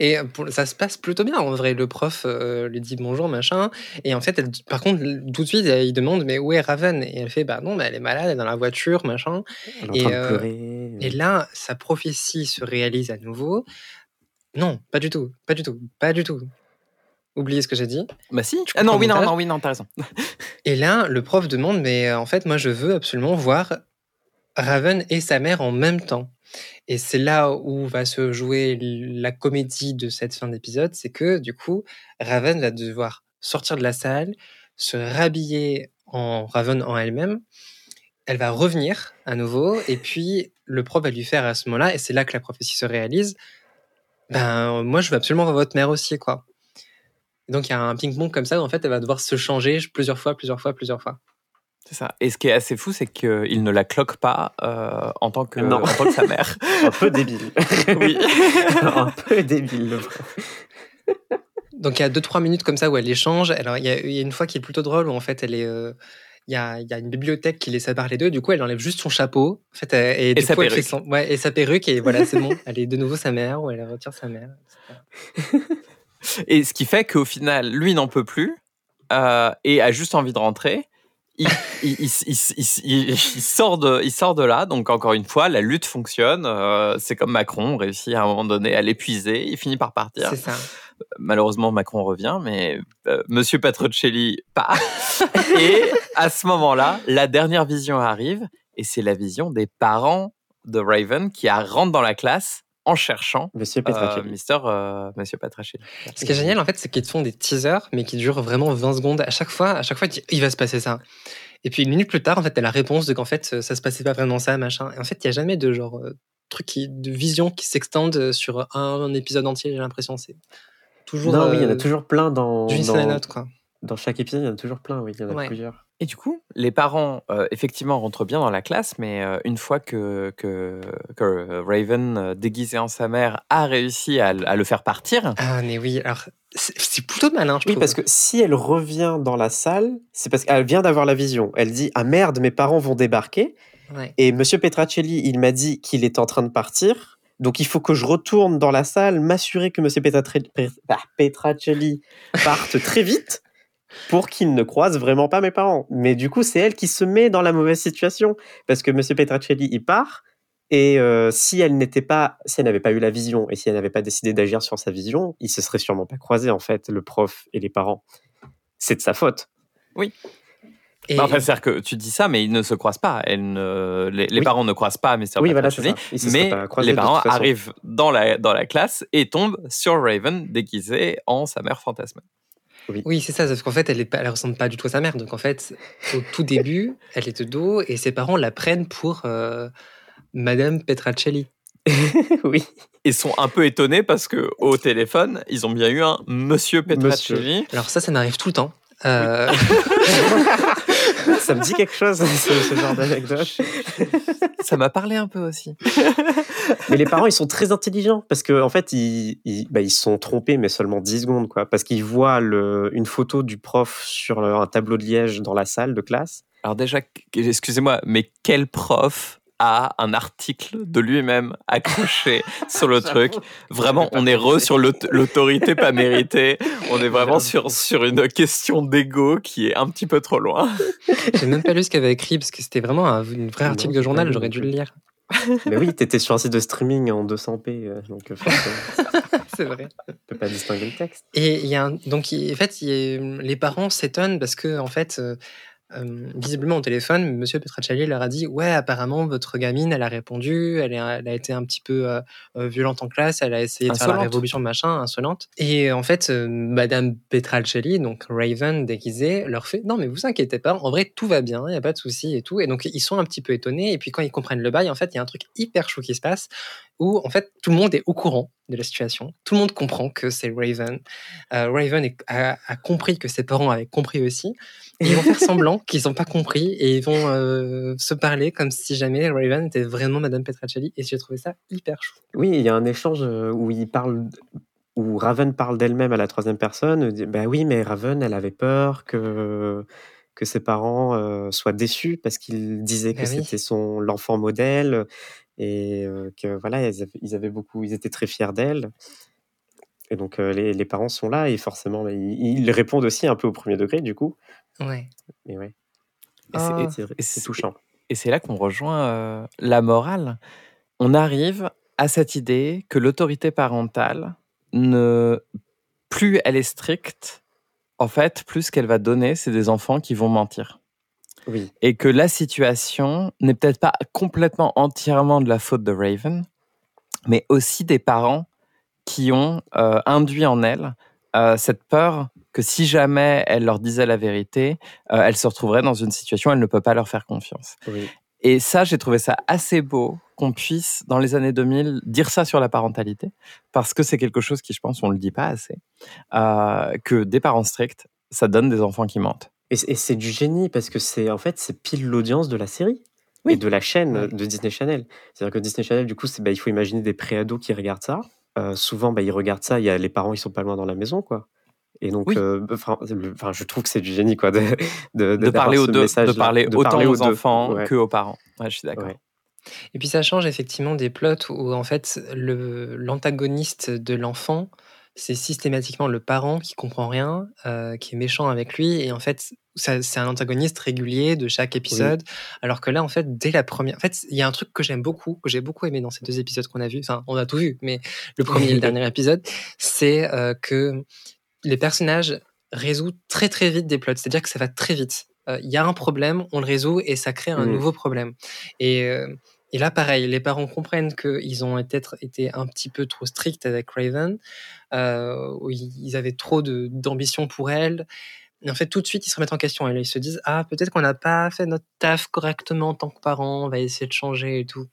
Et pour- ça se passe plutôt bien en vrai. Le prof euh, lui dit bonjour machin. Et en fait, elle, par contre, tout de suite, il demande mais où est Raven? Et elle fait bah non, bah, elle est malade, elle est dans la voiture machin. Elle est en Et, train de euh, pleurer. Et là, sa prophétie se réalise à nouveau. Non, pas du tout, pas du tout, pas du tout. Oubliez ce que j'ai dit. Bah si. Tu Ah non, oui, non, non, oui, non, t'as raison. Et là, le prof demande, mais euh, en fait, moi, je veux absolument voir Raven et sa mère en même temps. Et c'est là où va se jouer la comédie de cette fin d'épisode, c'est que du coup, Raven va devoir sortir de la salle, se rhabiller en Raven en elle-même. Elle va revenir à nouveau, et puis le prof va lui faire à ce moment-là, et c'est là que la prophétie se réalise. Ben, moi, je veux absolument voir votre mère aussi, quoi. Et donc, il y a un ping-pong comme ça, où en fait, elle va devoir se changer plusieurs fois, plusieurs fois, plusieurs fois. C'est ça. Et ce qui est assez fou, c'est qu'il ne la cloque pas euh, en, tant que, Non. en tant que sa mère. Un peu débile. Oui. un peu débile. Donc il y a deux trois minutes comme ça où elle échange. Alors il y a, il y a une fois qui est plutôt drôle où en fait elle est euh, il y, a, il y a une bibliothèque qui les sépare les deux. Du coup, elle enlève juste son chapeau. En fait, elle- et, du sa coup, elle fait perruque. son- ouais, et sa perruque. Et voilà, c'est bon. Elle est de nouveau sa mère ou elle retire sa mère. etc. Et ce qui fait qu'au final, lui n'en peut plus euh, et a juste envie de rentrer. Il, sort de, il sort de là. Donc, encore une fois, la lutte fonctionne. Euh, c'est comme Macron, on réussit à un moment donné à l'épuiser. Il finit par partir. C'est ça. Malheureusement, Macron revient, mais euh, Monsieur Patrocelli part. et à ce moment-là, la dernière vision arrive. Et c'est la vision des parents de Raven qui rentrent dans la classe en cherchant Monsieur euh, Petracelli. Mister, euh, Monsieur Patrocelli. Ce qui est génial, en fait, c'est qu'ils te font des teasers, mais qui durent vraiment 20 secondes. À chaque fois, à chaque fois, tu dis, il va se passer ça. Et puis une minute plus tard, en fait, t'as la réponse de qu'en fait, ça se passait pas vraiment ça, machin. Et en fait, il y a jamais de genre euh, truc qui, de vision qui s'extendent sur un, un épisode entier. J'ai l'impression, c'est toujours. Non, oui, il y en a euh, toujours plein dans, d'une scène à dans, l'autre, quoi. dans chaque épisode. Il y en a toujours plein, oui, il y en a Ouais. plusieurs. Et du coup, les parents, euh, effectivement, rentrent bien dans la classe, mais euh, une fois que, que, que Raven, euh, déguisé en sa mère, a réussi à, le faire partir, Ah, mais oui, alors, c'est plutôt malin, je Oui, trouve. parce que si elle revient dans la salle, c'est parce qu'elle vient d'avoir la vision. Elle dit Ah merde, mes parents vont débarquer. Ouais. Et Monsieur Petracelli, il m'a dit qu'il est en train de partir. Donc il faut que je retourne dans la salle, m'assurer que Monsieur ah, Petracelli parte très vite pour qu'il ne croise vraiment pas mes parents. Mais du coup, c'est elle qui se met dans la mauvaise situation parce que Monsieur Petracelli, il part. Et euh, si elle n'était pas, si elle n'avait pas eu la vision et si elle n'avait pas décidé d'agir sur sa vision, ils se seraient sûrement pas croisés en fait, le prof et les parents. C'est de sa faute. Et, Bah, enfin, c'est-à-dire que tu dis ça, mais ils ne se croisent pas. Elles ne- les, les Oui. parents ne croisent pas Mr. oui, voilà, ça. Ils se mais les parents arrivent dans la, dans la classe et tombent sur Raven déguisé en sa mère fantasmée. Oui, c'est ça, sauf qu'en fait, elle, elle ressemble pas du tout à sa mère. Donc, en fait, au tout début, elle est de dos et ses parents la prennent pour euh, Madame Petracelli. oui. Ils sont un peu étonnés parce que au téléphone, ils ont bien eu un Monsieur Petracelli. Alors, ça, ça m'arrive tout le temps. Euh, ça me dit quelque chose, ce, ce genre d'anecdote. Ça m'a parlé un peu aussi. Mais les parents, ils sont très intelligents parce qu'en en fait, ils, ils, bah, ils sont trompés, mais seulement 10 secondes, quoi. Parce qu'ils voient le, une photo du prof sur un tableau de liège dans la salle de classe. Alors déjà, excusez-moi, mais quel prof a un article de lui-même accroché sur le truc Vraiment, on est re sur l'aut- l'autorité pas méritée. On est vraiment sur, sur une question d'ego qui est un petit peu trop loin. J'ai même pas lu ce qu'elle avait écrit parce que c'était vraiment un une vrai article de journal, j'aurais dû le lire. Mais oui, t'étais sur un site de streaming en 200p, euh, donc euh, C'est vrai. tu peux pas distinguer le texte. Et il y a un- donc il- en fait, a- les parents s'étonnent parce que en fait, euh, visiblement au téléphone, Monsieur Petracelli leur a dit ouais apparemment votre gamine elle a répondu, elle, est- elle a été un petit peu euh, euh, violente en classe, elle a essayé de faire la révolution machin, insolente. Et en fait, euh, Madame Petracelli, donc Raven déguisée, leur fait non mais vous inquiétez pas, en vrai tout va bien, il y a pas de souci et tout. Et donc ils sont un petit peu étonnés et puis quand ils comprennent le bail, en fait il y a un truc hyper chou qui se passe où en fait tout le monde est au courant de la situation, tout le monde comprend que c'est Raven. Euh, Raven est- a, a compris que ses parents avaient compris aussi. Et ils vont faire semblant qu'ils n'ont pas compris et ils vont euh, se parler comme si jamais Raven était vraiment Madame Petracelli. Et j'ai trouvé ça hyper chou. Oui, il y a un échange euh, où il parle, où Raven parle d'elle-même à la troisième personne. dit, Bah oui, mais Raven, elle avait peur que que ses parents euh, soient déçus parce qu'ils disaient que Ah oui. c'était son l'enfant modèle et euh, que voilà, ils avaient, ils avaient beaucoup, ils étaient très fiers d'elle. Et donc euh, les, les parents sont là et forcément, bah, ils, ils répondent aussi un peu au premier degré du coup. Ouais. Mais ouais, Et c'est- et c'est- touchant. Et c'est là qu'on rejoint euh, la morale. On arrive à cette idée que l'autorité parentale, ne plus elle est stricte, en fait, plus ce qu'elle va donner, c'est des enfants qui vont mentir. Oui, Et que la situation n'est peut-être pas complètement entièrement de la faute de Raven, mais aussi des parents qui ont euh, induit en elle euh, cette peur que si jamais elle leur disait la vérité, euh, elle se retrouverait dans une situation où elle ne peut pas leur faire confiance. oui. Et ça, j'ai trouvé ça assez beau qu'on puisse, dans les années 2000, dire ça sur la parentalité, parce que c'est quelque chose qui, je pense, on ne le dit pas assez, que des parents stricts, ça donne des enfants qui mentent. Et, c'est du génie parce que c'est en fait c'est pile l'audience de la série Oui. et de la chaîne de Disney Channel. C'est-à-dire que Disney Channel, du coup, c'est bah, il faut imaginer des préados qui regardent ça. Euh, souvent, bah, ils regardent ça. Il y a les parents, ils sont pas loin dans la maison, quoi. Et donc, Oui. euh, enfin, je trouve que c'est du génie, quoi, de, de, parler, aux deux, de parler de autant parler aux enfants Ouais, que aux parents. Ouais, je suis d'accord. ouais. Et puis ça change effectivement des plots où en fait le l'antagoniste de l'enfant, c'est systématiquement le parent qui comprend rien, euh, qui est méchant avec lui, et en fait c'est un antagoniste régulier de chaque épisode. Alors que là, en fait, dès la première, en fait, il y a un truc que j'aime beaucoup, que j'ai beaucoup aimé dans ces deux épisodes qu'on a vus. Enfin, on a tout vu, mais le premier et le dernier épisode, c'est euh, que les personnages résout très très vite des plots. C'est-à-dire que ça va très vite. Euh, Il y a un problème, on le résout et ça crée un Mhm. nouveau problème. Et, euh, et là, pareil, les parents comprennent qu'ils ont été, été un petit peu trop stricts avec Raven, euh, ils avaient trop d'ambition pour elle. Et en fait, tout de suite, ils se remettent en question. Et là, ils se disent Ah, peut-être qu'on n'a pas fait notre taf correctement en tant que parents, on va essayer de changer et tout.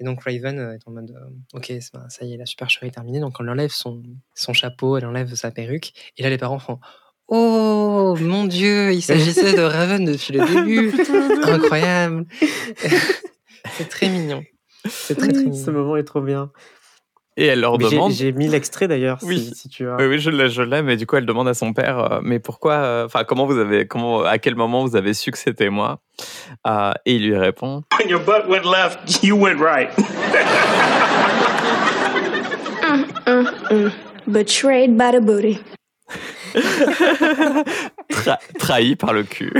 Et donc, Raven euh, est en mode euh, Ok, ça y est, la supercherie est terminée. Donc, elle enlève son, son chapeau, elle enlève sa perruque. Et là, les parents font Oh mon Dieu, il s'agissait de Raven depuis le début. Incroyable. c'est très mignon. C'est très, mignon. Ce moment est trop bien. Et elle leur Mais demande. J'ai mis l'extrait d'ailleurs, Oui. si, si tu as. Oui, oui, je l'ai, je l'ai, mais du coup, elle demande à son père, euh, mais pourquoi, euh, enfin, comment vous avez, comment, à quel moment vous avez su que c'était moi Euh, Et il lui répond, When your butt went left, you went right. Betrayed by the booty. Tra- trahi par le cul.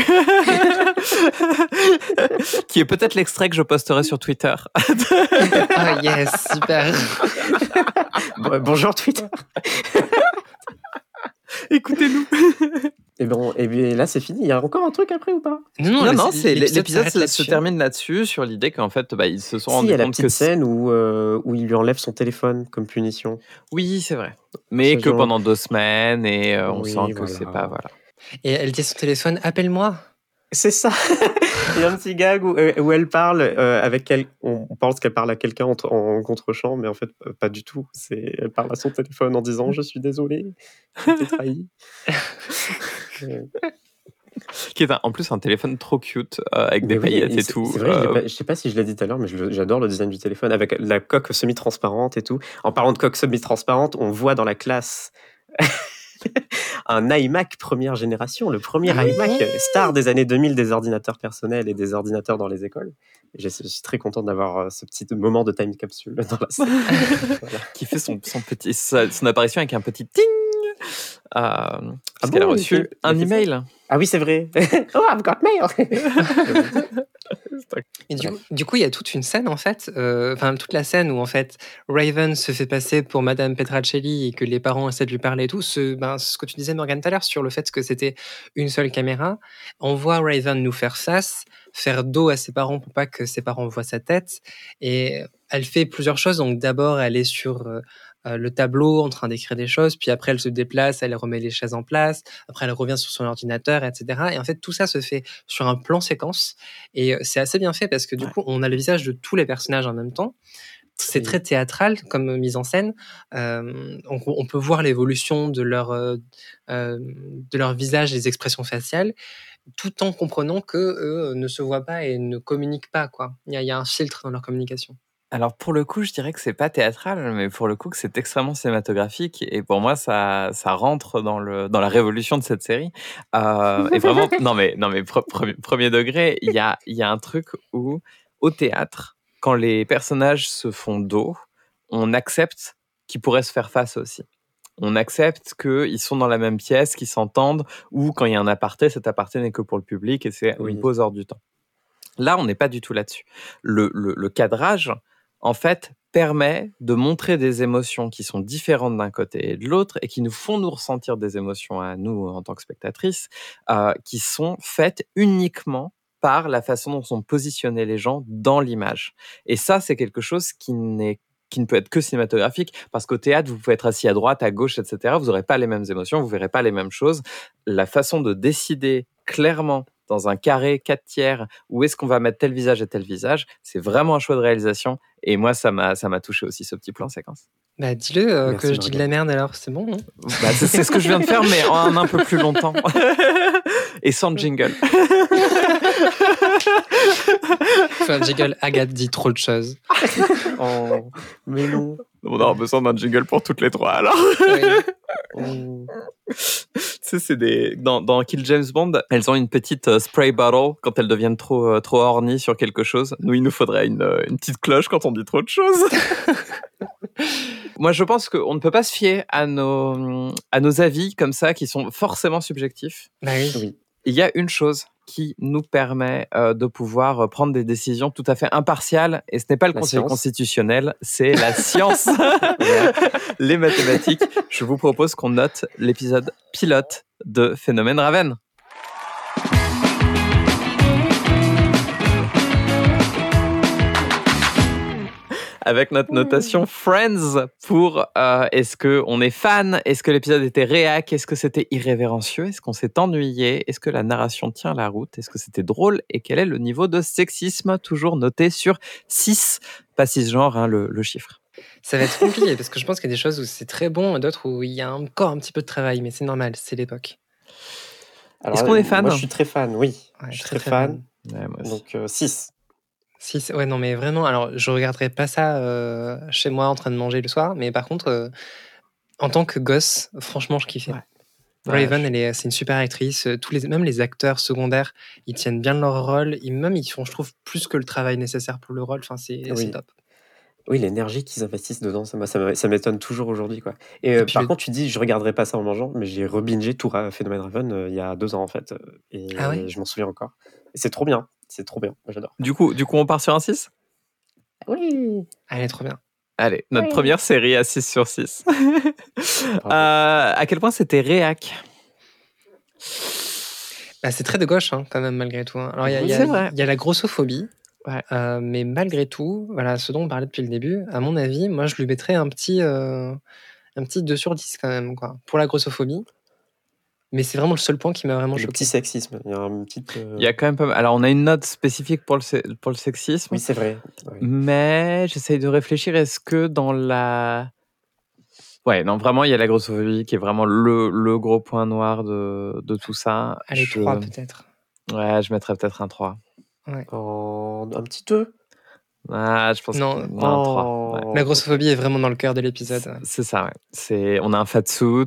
Qui est peut-être l'extrait que je posterai sur Twitter. Ah yes, super. Bon- Bonjour Twitter. Écoutez-nous. Et bon, et bien là c'est fini. Il y a encore un truc après ou pas? Non, Non, non, c'est l'épisode se, termine là-dessus sur l'idée qu'en fait, bah, ils se sont Si, il y rendus a la compte petite que scène où, euh, où il lui enlève son téléphone comme punition. oui, c'est vrai, mais Ce que genre- pendant deux semaines et euh, on Oui, sent que voilà. c'est pas voilà. Et elle dit à son téléphone Appelle-moi. C'est ça. Il y a un petit gag où, euh, où elle parle euh, avec quel... on pense qu'elle parle à quelqu'un en, en contre-champ, mais en fait euh, pas du tout. C'est elle parle à son téléphone en disant je suis désolée, je t'ai trahi. Qui est un- en plus un téléphone trop cute euh, avec mais des oui, paillettes et tout. C'est vrai, Euh, pas- je sais pas si je l'ai dit tout à l'heure, mais j'adore le design du téléphone avec la coque semi-transparente et tout. En parlant de coque semi-transparente, on voit dans la classe un iMac première génération, le premier iMac star des années 2000 des ordinateurs personnels et des ordinateurs dans les écoles. Et Je suis très content d'avoir euh, ce petit moment de time capsule dans la scène. Voilà. qui fait son, son petit, son apparition avec un petit ting. Euh, parce Ah qu'elle a bon, il reçu un a email? Ah oui, c'est vrai. oh, I've got mail. Et du, coup, du coup, il y a toute une scène, en fait, euh, enfin, toute la scène où, en fait, Raven se fait passer pour Madame Petracelli et que les parents essaient de lui parler et tout. Ce, ben, ce que tu disais, Morgan, tout à l'heure, sur le fait que c'était une seule caméra. On voit Raven nous faire face, faire dos à ses parents pour pas que ses parents voient sa tête. Et elle fait plusieurs choses. Donc, d'abord, elle est sur euh, euh, le tableau en train d'écrire des choses, puis après, elle se déplace, elle remet les chaises en place, après, elle revient sur son ordinateur, etc. Et en fait, tout ça se fait sur un plan séquence. Et euh, c'est assez bien fait parce que du Ouais. coup, on a le visage de tous les personnages en même temps. C'est très théâtral comme mise en scène. Euh, on, on peut voir l'évolution de leur, euh, euh, de leur visage, les expressions faciales, tout en comprenant que eux ne se voient pas et ne communiquent pas. Quoi. Il, y a, il y a un filtre dans leur communication. Alors pour le coup, je dirais que c'est pas théâtral, mais pour le coup que c'est extrêmement cinématographique et pour moi ça ça rentre dans le dans la révolution de cette série. Euh, et vraiment non mais non mais pre- premier, premier degré, il y a il y a un truc où au théâtre quand les personnages se font dos, on accepte qu'ils pourraient se faire face aussi. On accepte qu'ils sont dans la même pièce, qu'ils s'entendent, ou quand il y a un aparté, cet aparté n'est que pour le public et c'est Oui. une pause hors du temps. Là, on n'est pas du tout là-dessus. Le, le- le cadrage, en fait, permet de montrer des émotions qui sont différentes d'un côté et de l'autre et qui nous font nous ressentir des émotions à nous en tant que spectatrices, euh, qui sont faites uniquement par la façon dont sont positionnés les gens dans l'image. Et ça, c'est quelque chose qui n'est qui ne peut être que cinématographique, parce qu'au théâtre, vous pouvez être assis à droite, à gauche, etc. Vous n'aurez pas les mêmes émotions, vous verrez pas les mêmes choses. La façon de décider clairement dans un carré 4 tiers où est-ce qu'on va mettre tel visage et tel visage, c'est vraiment un choix de réalisation. Et moi, ça m'a ça m'a touché aussi ce petit plan séquence. Bah, dis-le euh, que je dis de la merde alors, c'est bon. hein Bah, c'est c'est ce que je viens de faire, mais en un peu plus longtemps. Et sans jingle. Enfin, jiggle, Agathe dit trop de choses. Oh, mais non. On aura besoin d'un jingle pour toutes les trois, alors. Oui. Tu sais, c'est des dans, dans Kill James Bond, elles ont une petite euh, spray bottle quand elles deviennent trop euh, trop horny sur quelque chose. Nous, il nous faudrait une, euh, une petite cloche quand on dit trop de choses. Moi, je pense qu'on ne peut pas se fier à nos à nos avis comme ça qui sont forcément subjectifs. Bah. Oui. Il y a une chose qui nous permet euh, de pouvoir euh, prendre des décisions tout à fait impartiales et ce n'est pas le La Conseil science. constitutionnel, c'est la science, les mathématiques. Je vous propose qu'on note l'épisode pilote de Phénomène Raven. Avec notre notation Friends pour euh, est-ce que on est fan, est-ce que l'épisode était réac, est-ce que c'était irrévérencieux, est-ce qu'on s'est ennuyé, est-ce que la narration tient la route, est-ce que c'était drôle? Et quel est le niveau de sexisme? Toujours noté sur 6, pas 6 genres, hein, le, le chiffre. Ça va être compliqué parce que je pense qu'il y a des choses où c'est très bon et d'autres où il y a encore un petit peu de travail, mais c'est normal, c'est l'époque. Est-ce qu'on est euh, fan? Moi, je suis très fan, oui. Ouais, je suis très, fan. Ouais, moi aussi. Donc, 6. Si, ouais, non, mais vraiment, alors je regarderai pas ça euh, chez moi en train de manger le soir, mais par contre, euh, en tant que gosse, franchement, je kiffais. Ouais. Raven, elle est, c'est une super actrice. euh, Tous les, même les acteurs secondaires, ils tiennent bien leur rôle. Ils, même, ils font, je trouve, plus que le travail nécessaire pour le rôle. Enfin, c'est Oui. c'est top. Oui, l'énergie qu'ils investissent dedans, ça, m'étonne toujours aujourd'hui. quoi. Et, euh, par le- contre, tu dis, je regarderai pas ça en mangeant, mais j'ai rebingé tout Phénomène Raven euh, il y a deux ans, en fait. euh, Et Ah ouais? je m'en souviens encore. Et c'est trop bien. C'est trop bien. J'adore. Du coup, du coup, on part sur un 6 Oui. Elle est trop bien. Allez, notre Oui. première série à 6 sur 6. Euh, à quel point c'était réac? Bah, c'est très de gauche, hein, quand même, malgré tout. hein. Alors, il y a, y y la grossophobie. Ouais. euh, mais malgré tout, voilà, ce dont on parlait depuis le début, à mon avis, moi, je lui mettrais un petit, euh, un petit 2 sur 10 quand même, quoi, pour la grossophobie. Mais c'est vraiment le seul point qui m'a vraiment Le choqué. petit sexisme. Il y a un petit. euh, Il y a quand même pas mal- Alors, on a une note spécifique pour le, se- pour le sexisme. Oui, c'est vrai. Ouais. Mais j'essaye de réfléchir, est-ce que dans la... Ouais, non, vraiment, il y a la grossophobie qui est vraiment le, le gros point noir de, de tout ça. Allez, Je- 3 peut-être. Ouais, je mettrais peut-être un 3. En- Un petit 2. Ah, je pense Non. que... non, un 3. Oh. ouais. La grossophobie est vraiment dans le cœur de l'épisode. C'est- ça, ouais. C'est, on a un fat suit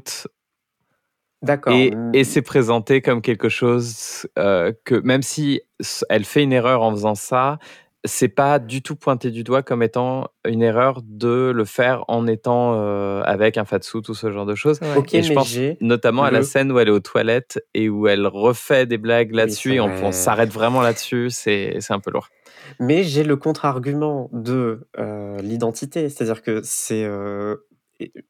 D'accord. et, Mm. et c'est présenté comme quelque chose euh, que même si elle fait une erreur en faisant ça, c'est pas du tout pointé du doigt comme étant une erreur de le faire en étant euh, avec un fat suit ou ce genre de choses. Ouais. Et Ok, mais je pense notamment à la scène où elle est aux toilettes et où elle refait des blagues là-dessus et on, s'arrête vraiment là-dessus, c'est un peu lourd. Mais j'ai le contre-argument de euh, l'identité, c'est-à-dire que c'est, euh,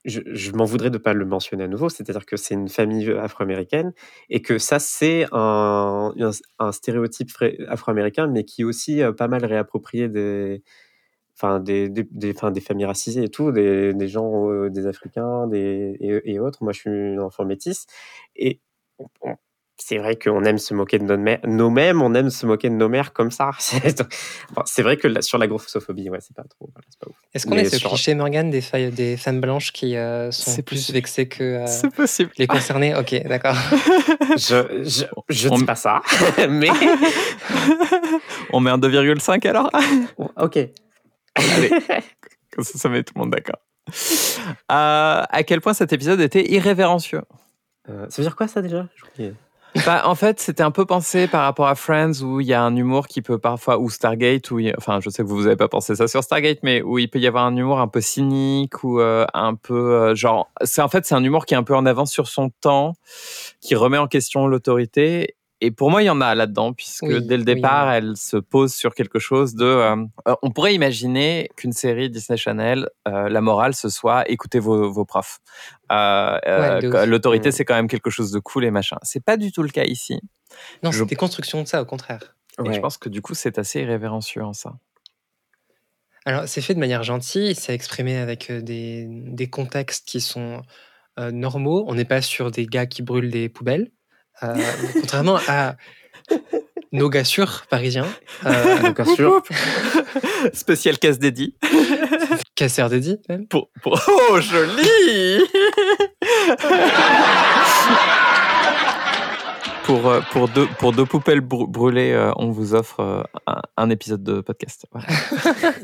je, je m'en voudrais de pas le mentionner à nouveau, c'est-à-dire que c'est une famille afro-américaine et que ça c'est un, un, un stéréotype afro-américain, mais qui aussi euh, pas mal réapproprié des, enfin des, des, des, des familles racisées et tout, des, des gens, euh, des Africains, des et, autres. Moi, je suis une enfant métisse et c'est vrai qu'on aime se moquer de nos mères, nos mêmes, on aime se moquer de nos mères comme ça. C'est vrai que sur la grossophobie, ouais, c'est pas trop, voilà, c'est pas ouf. Est-ce qu'on est ce sur- cliché, Morgan, des, failles- des femmes blanches qui euh, sont plus possible. vexées que euh, C'est possible. les concernés Ok, d'accord. Je, je, je On- dis pas ça, mais On met un 2,5 alors? Ok. Allez, comme ça, ça met tout le monde d'accord. Euh, à quel point cet épisode était irrévérencieux? Euh, ça veut dire quoi ça déjà? Bah, en fait, c'était un peu pensé par rapport à Friends où il y a un humour qui peut parfois, ou Stargate, où il enfin, je sais que vous n'avez pas pensé ça sur Stargate, mais où il peut y avoir un humour un peu cynique ou euh, un peu euh, genre, c'est en fait c'est un humour qui est un peu en avance sur son temps, qui remet en question l'autorité. Et pour moi, il y en a là-dedans, puisque Oui, dès le départ, oui. elle se pose sur quelque chose de. euh, euh, on pourrait imaginer qu'une série Disney Channel, euh, la morale, ce soit écoutez vos, vos profs. Euh, euh, Ouais. L'autorité, c'est quand même quelque chose de cool et machin. C'est pas du tout le cas ici. Non, Je- c'est des constructions de ça, au contraire. Et Ouais. je pense que du coup, c'est assez irrévérencieux en ça. Alors, c'est fait de manière gentille, c'est exprimé avec des, des contextes qui sont euh, normaux. On n'est pas sur des gars qui brûlent des poubelles, euh, contrairement à nos gars sûrs parisiens. Euh, sûr, Spécial casse dédié. Casser dédi, même. Pour, pour... Oh, joli pour, euh, pour, deux, pour deux poupelles brû- brûlées, euh, on vous offre euh, un, un épisode de podcast. Voilà.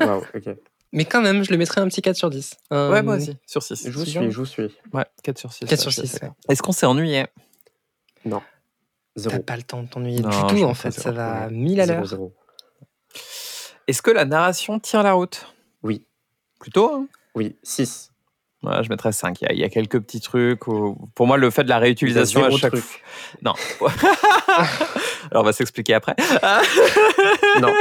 Waouh, ok. Mais quand même, je le mettrais un petit 4 sur 10. Un- Ouais, moi aussi, sur 6. Je vous suis, je vous suis. Ouais, 4 sur 6. 4 sur 6. Est-ce qu'on s'est ennuyé? Non. T'as pas le temps de t'ennuyer du tout, en fait. Ça va. 1000 à l'heure. zéro. Est-ce que la narration tient la route? Oui. Plutôt hein? Oui, 6. Ouais, je mettrais 5. Il y, a, il y a quelques petits trucs. où- Pour moi, le fait de la réutilisation à chaque fois. Non. Alors, on va s'expliquer après. Non.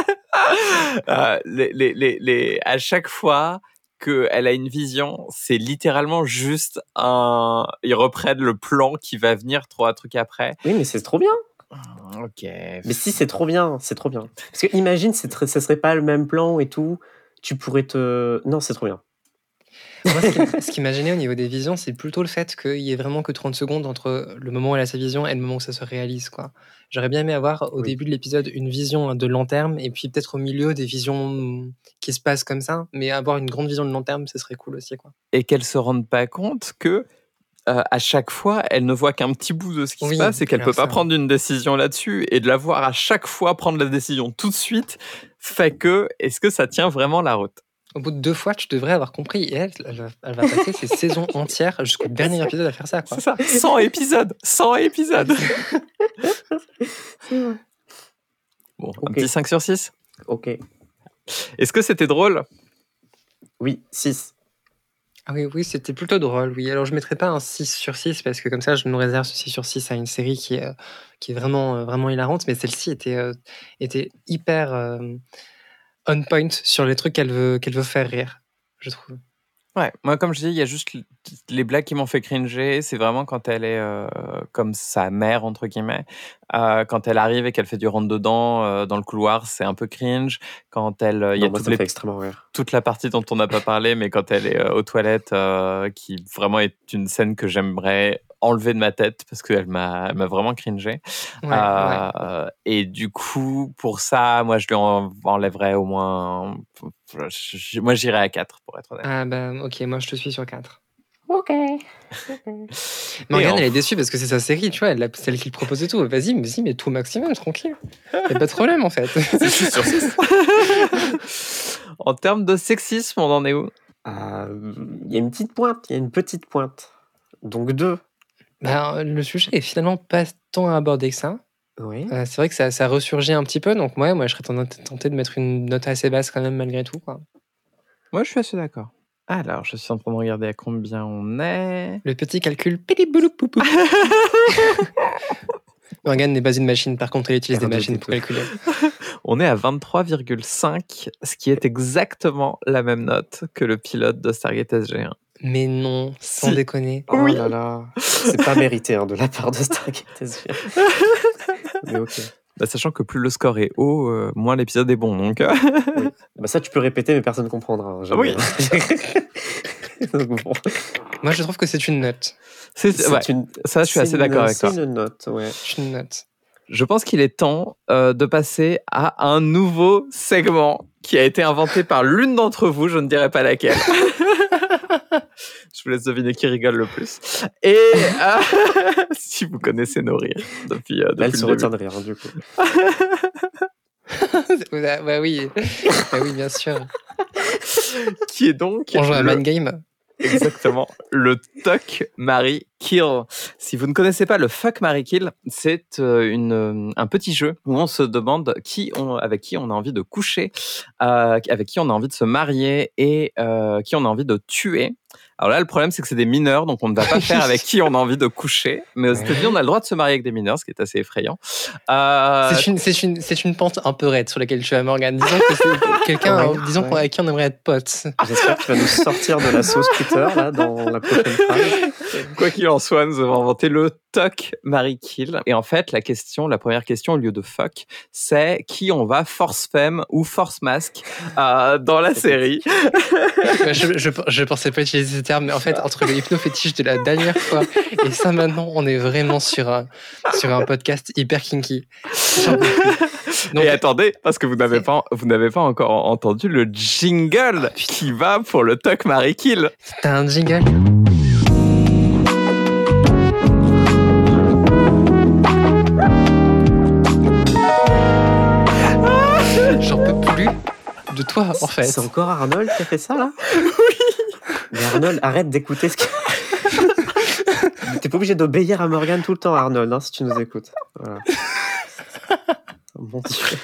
Euh, les, les, les, les- à chaque fois qu'elle a une vision, c'est littéralement juste un. Ils reprennent le plan qui va venir trois trucs après. Oui, mais c'est trop bien. Ok. Mais si, c'est trop bien, c'est trop bien. Parce que imagine, ce serait pas le même plan et tout. Tu pourrais te. Non, c'est trop bien. Moi, ce qui, m'a gêné au niveau des visions, c'est plutôt le fait qu'il y ait vraiment que 30 secondes entre le moment où elle a sa vision et le moment où ça se réalise. quoi. J'aurais bien aimé avoir au Oui. début de l'épisode une vision de long terme et puis peut-être au milieu des visions qui se passent comme ça. Mais avoir une grande vision de long terme, ce serait cool aussi. quoi. Et qu'elle se rende pas compte que. euh, à chaque fois, elle ne voit qu'un petit bout de ce qui Oui, se passe et qu'elle alors peut pas ça- prendre une décision là-dessus et de la voir à chaque fois prendre la décision tout de suite fait que est-ce que ça tient vraiment la route? Au bout de deux fois, tu devrais avoir compris. Et elle, elle va, elle va passer ses saisons entières jusqu'au dernier épisode à faire ça. C'est ça 100 épisodes 100 épisodes Bon, un Ok. petit 5 sur 6 Ok. Est-ce que c'était drôle? Oui, 6. Ah oui, oui, c'était plutôt drôle, oui. Alors, je ne mettrais pas un 6 sur 6 parce que comme ça, je nous réserve ce 6 sur 6 à une série qui est, euh, qui est vraiment, euh, vraiment hilarante. Mais celle-ci était, euh, était hyper euh, on point sur les trucs qu'elle veut, qu'elle veut faire rire, je trouve. Ouais, moi comme je dis, il y a juste les blagues qui m'ont fait cringer. C'est vraiment quand elle est euh, comme sa mère entre guillemets, Euh, quand elle arrive et qu'elle fait du rentre dedans euh, dans le couloir, c'est un peu cringe. Quand elle, euh, il y a moi, toutes les- fait extrêmement rire. toute la partie dont on n'a pas parlé, mais quand elle est euh, aux toilettes, euh, qui vraiment est une scène que j'aimerais enlever de ma tête parce qu'elle m'a, elle m'a vraiment cringé. Ouais, ouais. Euh, Et du coup, pour ça, moi, je lui en- enlèverais au moins. Moi, j'irais à 4 pour être honnête. Ah bah ok, moi je te suis sur 4. Ok. Morgane, en- elle est déçue parce que c'est sa série, tu vois, elle a- c'est elle qui le propose et tout. Vas-y, mais si, mais tout au maximum, tranquille. Y a pas de problème en fait. Sur six. en termes de sexisme, on en est où? Euh, Il y a une petite pointe, il y a une petite pointe. Donc 2. Bah, le sujet est finalement pas tant abordé que ça. Oui. Euh, c'est vrai que ça, ça ressurgit un petit peu, donc ouais, moi je serais tenté de mettre une note assez basse quand même malgré tout. Quoi. Moi, je suis assez d'accord. Alors, je suis en train de regarder à combien on est. Le petit calcul. Morgane n'est pas une machine, par contre elle utilise des machines pour calculer. On est à 23,5, ce qui est exactement la même note que le pilote de Stargate SG1. Mais non, sans Si. déconner. Oh Oui. là là. C'est pas mérité hein, de la part de Stargate SG. Mais ok. Bah, sachant que plus le score est haut, euh, moins l'épisode est bon. Donc, euh, Bah ça, tu peux répéter, mais personne comprendra. hein, jamais. Oui. Donc, bon. Moi je trouve que c'est une note. c'est, C'est ouais, une- ça, je suis assez une- d'accord avec toi. C'est une note, ouais. C'est une note. Je pense qu'il est temps euh, de passer à un nouveau segment qui a été inventé par l'une d'entre vous, je ne dirai pas laquelle. je vous laisse deviner qui rigole le plus. Et euh, si vous connaissez nos rires depuis, euh, Là, elle depuis se retient de rire, du coup. bah, bah oui. bah oui, bien sûr. Qui est donc On joue à le- Mind Game. Exactement. Le Tuck Mary Kill. Si vous ne connaissez pas le Fuck Mary Kill, c'est euh, euh, un petit jeu où on se demande qui on, avec qui on a envie de coucher, euh, avec qui on a envie de se marier et qui on a envie de tuer. Alors là, le problème, c'est que c'est des mineurs, donc on ne va pas faire avec qui on a envie de coucher. Mais aux. États-Unis, on a le droit de se marier avec des mineurs, ce qui est assez effrayant. Euh, C'est une, c'est une, c'est une pente un peu raide sur laquelle tu as Morgane. Disons que c'est quelqu'un Ouais, disons qu'on- ouais. avec qui on aimerait être potes. J'espère que tu vas nous sortir de la sauce Twitter, là, dans la prochaine phrase. Quoi qu'il en soit, nous avons inventé le Tuck Marie Kill. Et en fait, la question, la première question au lieu de fuck, c'est qui on va force femme ou force masque euh, dans la série? Ouais, je, je, je pensais pas utiliser ce terme, mais en fait, entre le hypno-fétiche de la dernière fois et ça maintenant, on est vraiment sur un, sur un podcast hyper kinky. Donc, et attendez, parce que vous n'avez pas, vous n'avez pas encore entendu le jingle qui va pour le Tuck Marie Kill. t'as un jingle de toi, en fait. C'est encore Arnold qui a fait ça là Oui. Mais Arnold, arrête d'écouter ce que. T'es pas obligé d'obéir à Morgan tout le temps, Arnold, hein, si tu nous écoutes. Voilà. Mon Dieu.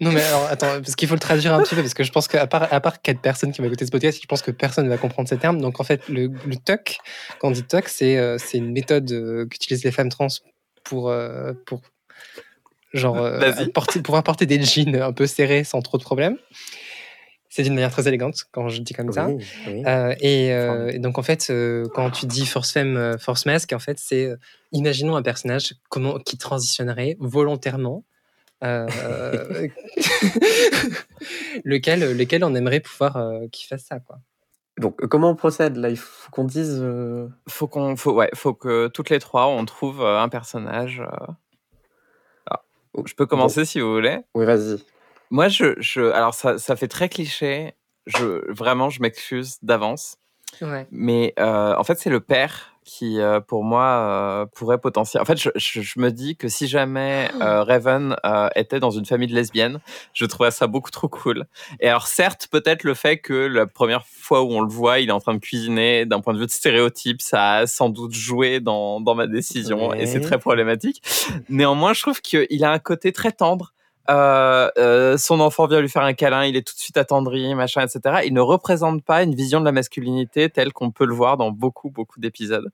Non, mais alors, attends, parce qu'il faut le traduire un petit peu, parce que je pense qu'à part, à part quatre personnes qui vont écouter ce podcast, je pense que personne ne va comprendre ces termes. Donc, en fait, le, le TOC, quand on dit TOC, c'est euh, c'est une méthode euh, qu'utilisent les femmes trans pour, euh, pour genre, euh, porter, pouvoir porter des jeans un peu serrés sans trop de problèmes. C'est d'une manière très élégante quand je dis comme ça. Oui. Euh, et, euh, et donc en fait, euh, quand tu dis force femme, force masque, en fait, c'est euh, imaginons un personnage comment qui transitionnerait volontairement, euh, lequel, lequel on aimerait pouvoir euh, qu'il fasse ça, quoi. Donc, comment on procède là? Il faut qu'on dise. euh, Faut qu'on, faut, ouais, faut que toutes les trois on trouve un personnage. euh. Je peux commencer si vous voulez. Oui, vas-y. Moi, je, je, alors ça, ça fait très cliché. Je, vraiment, je m'excuse d'avance. Ouais. Mais euh, en fait, c'est le père qui, euh, pour moi, euh, pourrait potentiellement. En fait, je, je, je me dis que si jamais euh, Raven euh, était dans une famille de lesbiennes, je trouverais ça beaucoup trop cool. Et alors, certes, peut-être le fait que la première fois où on le voit, il est en train de cuisiner, d'un point de vue de stéréotype, ça a sans doute joué dans, dans ma décision et c'est très problématique. Néanmoins, je trouve qu'il a un côté très tendre. Euh, euh, son enfant vient lui faire un câlin, il est tout de suite attendri, machin, etc. Il ne représente pas une vision de la masculinité telle qu'on peut le voir dans beaucoup, beaucoup d'épisodes